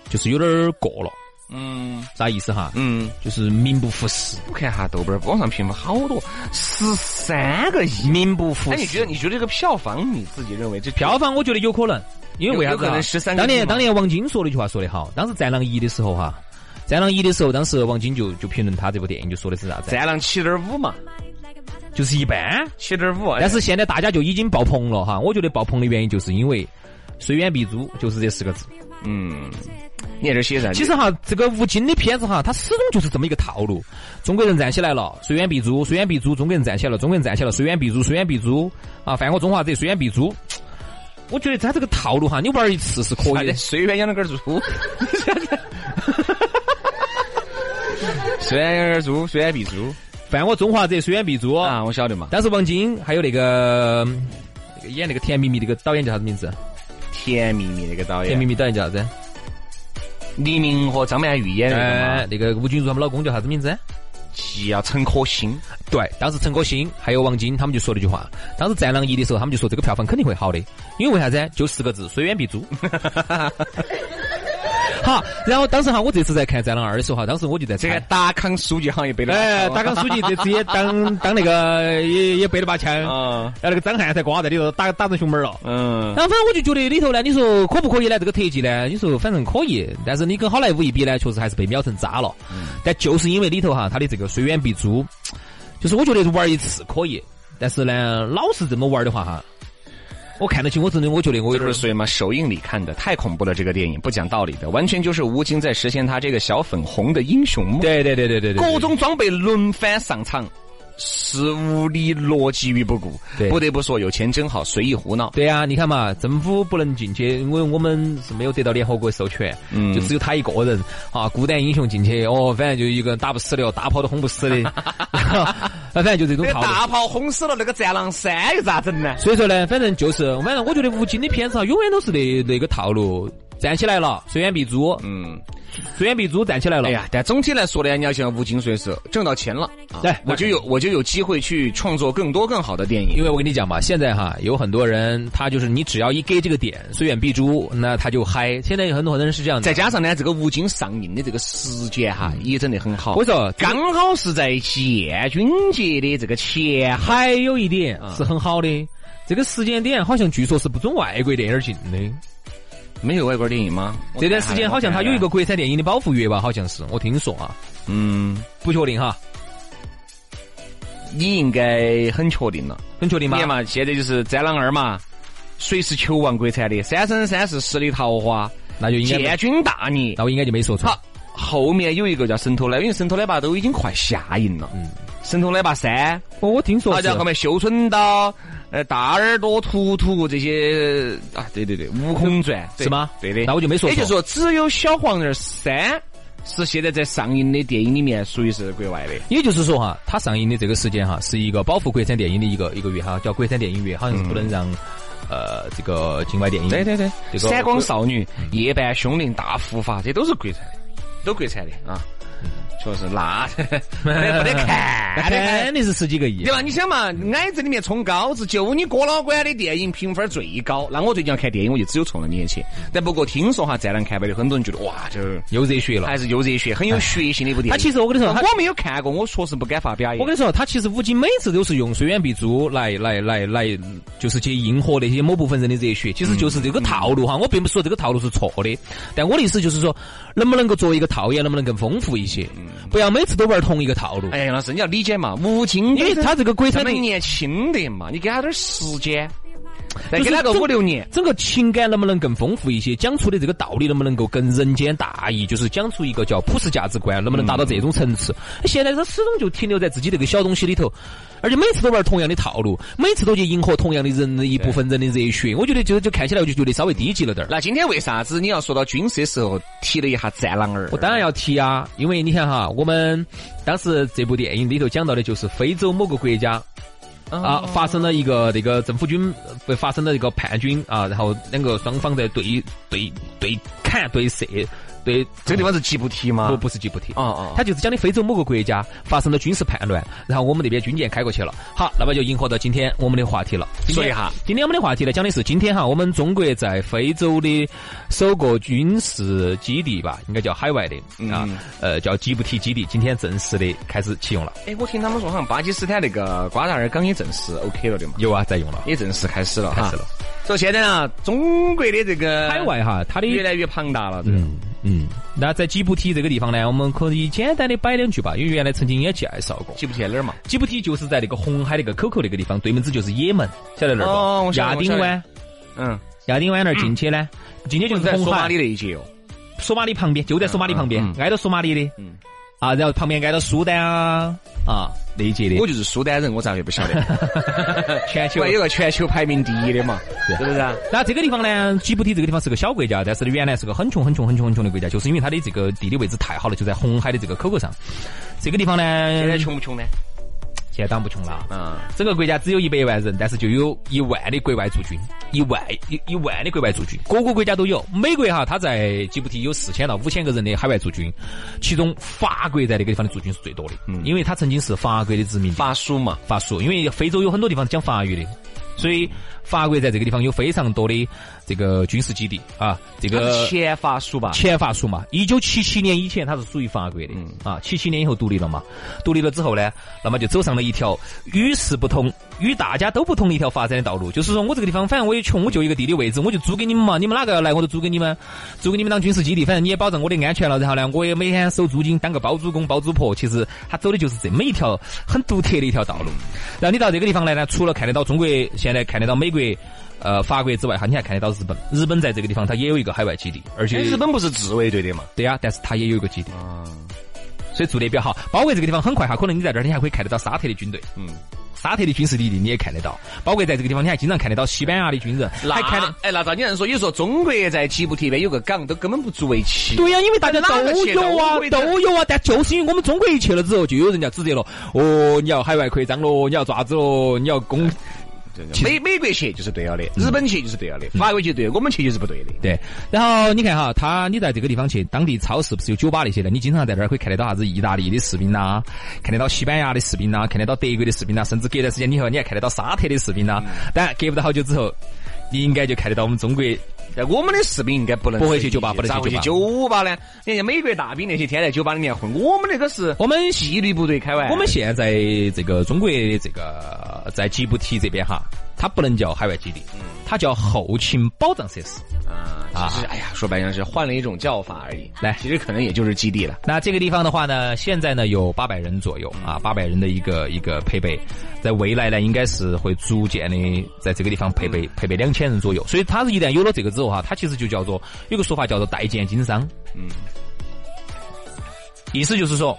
就是有点过了。嗯，啥意思哈？嗯，就是名不副实。我看哈豆瓣网上评分好多，十三个亿，名不副实。你觉得？你觉得这个票房你自己认为这票房？我觉得有可能，因为为啥子？可能十三。当年当年王晶说了一句话说得好，当时《战狼一》的时候哈，《战狼一》的时候，当时王晶就就评论他这部电影就说的是啥子？战狼七点五嘛，就是一般，七点五。但是现在大家就已经爆棚了哈，我觉得爆棚的原因就是因为“虽远必诛”就是这四个字。嗯。你在这写啥？其实哈，这个吴京的片子哈，他始终就是这么一个套路。中国人站起来了，虽远必诛；虽远必诛，中国人站起来了，中国人站起来了，虽远必诛，虽远必诛。啊，犯我中华者，虽远必诛。我觉得他这个套路哈，你玩一次是可以的。虽远养了根猪，虽远养根猪，虽远必诛。犯我中华者，虽远必诛啊！我晓得嘛。但是王晶还有那个那个演那个《甜蜜蜜》那个导演叫啥子名字？甜蜜蜜那个导演，甜蜜蜜导演叫啥子？黎明和张曼玉演的嘛，那个吴君如他们老公叫啥子名字？叫陈可辛。对，当时陈可辛还有王晶他们就说了一句话，当时《战狼一》的时候，他们就说这个票房肯定会好的，因为为啥子？就四个字：虽远必诛。<laughs> 好，然后当时哈，我这次在看《战狼二》的时候哈，当时我就在这个达康书记好像背了，哎，达康书记这次也当 <laughs> 当那个也也背了把枪，啊，然后那个张翰才挂在里头打打成熊猫了，嗯，然后反正我就觉得里头呢，你说可不可以呢？这个特技呢，你说反正可以，但是你跟好莱坞一比呢，确实还是被秒成渣了，但就是因为里头哈，他的这个虽远必诛，就是我觉得玩一次可以，但是呢，老是这么玩的话哈。我看得起，我真的，我觉得我有点所以嘛，首映礼看的太恐怖了，这个电影不讲道理的，完全就是吴京在实现他这个小粉红的英雄梦。对对对对对对，各种装备轮番上场。是无理逻辑于不顾，不得不说又签真好，随意胡闹。对呀，你看嘛，政府不能进去，因为我们是没有得到联合国授权，嗯，就只有他一个人啊，孤胆英雄进去，哦，反正就一个人打不死的，大炮都轰不死的，<laughs> <laughs> 反正就这种套路。大炮轰死了那个战狼三又咋整呢？所以说呢，反正就是，反正我觉得吴京的片子啊，永远都是那那个套路，站起来了，虽远必诛，嗯。虽远必诛站起来了，哎呀！但总体来说呢，你要像吴京说是挣到钱了，对，我就有我就有机会去创作更多更好的电影。因为我跟你讲嘛，现在哈有很多人，他就是你只要一给这个点，虽远必诛，那他就嗨。现在有很多很多人是这样，再加上呢，这个吴京上映的这个时间哈也整得很好。我说刚好是在建军节的这个前，还有一点是很好的，这个时间点好像据说是不准外国电影进的。没有外国电影吗？这段时间好像他有一个国产电影的保护月吧？好像是，我听说啊。嗯，不确定哈。你应该很确定了，很确定吗？嘛，现在就是《战狼二》嘛，谁是球王国产的？《三生三世十里桃花》，那就应该建军大业，那我应该就没说错。好，后面有一个叫《神偷奶》，因为《神偷奶爸》都已经快下映了。嗯，《神偷奶爸三》，哦，我听说。好像后面绣春刀。呃，大耳朵图图这些啊，对对对，悟空传是吗？对的，那我就没说错。也就是说，只有小黄人三是现在在上映的电影里面属于是国外的。也就是说哈，它上映的这个时间哈，是一个保护国产电影的一个一个月哈，叫国产电影月，好像是不能让呃这个境外电影。对对对，这个闪光少女、夜半凶铃、大护法，这都是国产的，都国产的啊。确实，那 <laughs> 没得看，那肯定是十几个亿，对吧？你想嘛，矮子里面冲高子，就你郭老倌的电影评分最高，那我最近要看电影，我就只有冲着你去。但不过听说哈，《战狼》看完的很多人觉得哇，就是又热血了，还是又热血，很有血性的一部电影。他其实我跟你说，我没有看过，我确实不敢发表。我跟你说，他其实吴京每次都是用“虽远必诛”来来来来，就是去迎合那些某部分人的热血，其实就是这个套路哈。我并不是说这个套路是错的，但我的意思就是说，能不能够作为一个套演，能不能更丰富一些？不要每次都。玩同一个套路，哎，杨老师，你要理解嘛，吴京，因为他这个鬼才很年轻的嘛，你给他点时间，再给他个五六年，整个情感能不能更丰富一些？讲出的这个道理能不能够更人间大义？就是讲出一个叫普世价值观，能不能达到这种层次？现在他始终就停留在自己这个小东西里头，而且每次都玩同样的套路，每次都去迎合同样的人的一部分人的热血。我觉得就就看起来我就觉得稍微低级了点儿。那今天为啥子你要说到军事的时候提了一下战狼二？我当然要提啊，因为你看哈，我们当时这部电影里头讲到的就是非洲某个国家。啊，发生了一个那个政府军，发生了一个叛军啊，然后两个双方在对对对砍对射。对，这个地方是吉布提吗？不，不是吉布提。哦哦，他就是讲的非洲某个国家发生了军事叛乱，然后我们那边军舰开过去了。好，那么就迎合到今天我们的话题了。说一下，今天我们的话题呢，讲的是今天哈，我们中国在非洲的首个军事基地吧，应该叫海外的啊，呃，叫吉布提基地，今天正式的开始启用了。哎，我听他们说，好像巴基斯坦那个瓜达尔港也正式 OK 了的嘛？有啊，在用了，也正式开始了，开始了。所以现在啊，中国的这个海外哈，它的越来越庞大了。嗯嗯，那在吉布提这个地方呢，我们可以简单的摆两句吧，因为原来曾经也介绍过。吉布提在哪儿嘛？吉布提就是在那个红海那个口口那个地方，对门子就是也门，晓得那儿不？亚丁湾。嗯，亚丁湾那儿进去呢，进去就是红海。索马里那一节哦。索马里旁边，就在索马里旁边，挨着索马里的。嗯。啊，然后旁边挨着苏丹啊啊那一届的，我就是苏丹人，我咋会不晓得？<laughs> 全球有个全球排名第一的嘛，是不是？那这个地方呢，吉布提这个地方是个小国家，但是呢，原来是个很穷很穷很穷很穷的国家，就是因为它的这个地理位置太好了，就在红海的这个口口上。这个地方呢，现在穷不穷呢？现在当不穷了，嗯，整个国家只有一百万人，但是就有一万的国外驻军，一万一一万的国外驻军，各个国家都有。美国哈，他在吉布提有四千到五千个人的海外驻军，其中法国在那个地方的驻军是最多的，嗯，因为他曾经是法国的殖民地，法属嘛，法属，因为非洲有很多地方讲法语的。所以法国在这个地方有非常多的这个军事基地啊，这个前法属吧，前法属嘛。一九七七年以前它是属于法国的，啊，七七年以后独立了嘛。独立了之后呢，那么就走上了一条与世不同、与大家都不同的一条发展的道路。就是说我这个地方反正我也穷，我就一个地理位置，我就租给你们嘛。你们哪个要来，我都租给你们，租给你们当军事基地。反正你也保证我的安全了。然后呢，我也每天收租金，当个包租公、包租婆。其实他走的就是这么一条很独特的一条道路。然后你到这个地方来呢，除了看得到中国。现在看得到美国、呃法国之外，哈，你还看得到日本。日本在这个地方，它也有一个海外基地，而且日本不是自卫队的嘛？对呀，但是它也有一个基地，所以做的比较好。包括这个地方很快哈，可能你在这儿，你还可以看得到沙特的军队。嗯。沙特的军事基地你也看得到，包括在这个地方你还经常看得到西班牙的军人，还看得哎，那照你这样说，有时候中国在吉布提边有个港，都根本不足为奇。对呀，因为大家都有啊，都有啊，但就是因为我们中国一去了之后，就有人家指责了，哦，你要海外扩张喽，你要爪子喽，你要攻。美美国去就是对了的，日本去就是对了的，法国去对，我们去就是不对的。对，然后你看哈，他你在这个地方去，当地超市不是有酒吧那些的，你经常在那儿可以看得到啥子意大利的士兵呐，看得到西班牙的士兵呐，看得到德国的士兵呐，甚至隔段时间以后你还看得到沙特的士兵呐。但隔不到好久之后，你应该就看得到我们中国。在我们的士兵应该不能不会去酒吧，不能去酒吧呢。你看美国大兵那些天在酒吧里面混，我们那个是我们纪律部队开完。我们现在这个中国的这个在吉布提这边哈。它不能叫海外基地，它叫后勤保障设施。啊，其实哎呀，说白了是换了一种叫法而已。来，其实可能也就是基地了。那这个地方的话呢，现在呢有八百人左右啊，八百人的一个一个配备，在未来呢应该是会逐渐的在这个地方配备配备两千人左右。所以它是一旦有了这个之后哈，它其实就叫做有个说法叫做代建经商。嗯，意思就是说。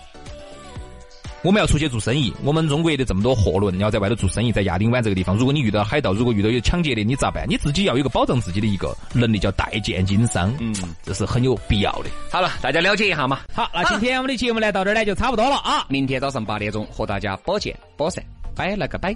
我们要出去做生意，我们中国的这么多货轮你要在外头做生意，在亚丁湾这个地方，如果你遇到海盗，如果遇到有抢劫的，你咋办？你自己要有一个保障自己的一个能力，叫代建经商，嗯，这是很有必要的。好了，大家了解一下嘛。好，那今天我们的节目呢到这儿呢就差不多了啊。明天早上八点钟和大家不见不散，拜了个拜。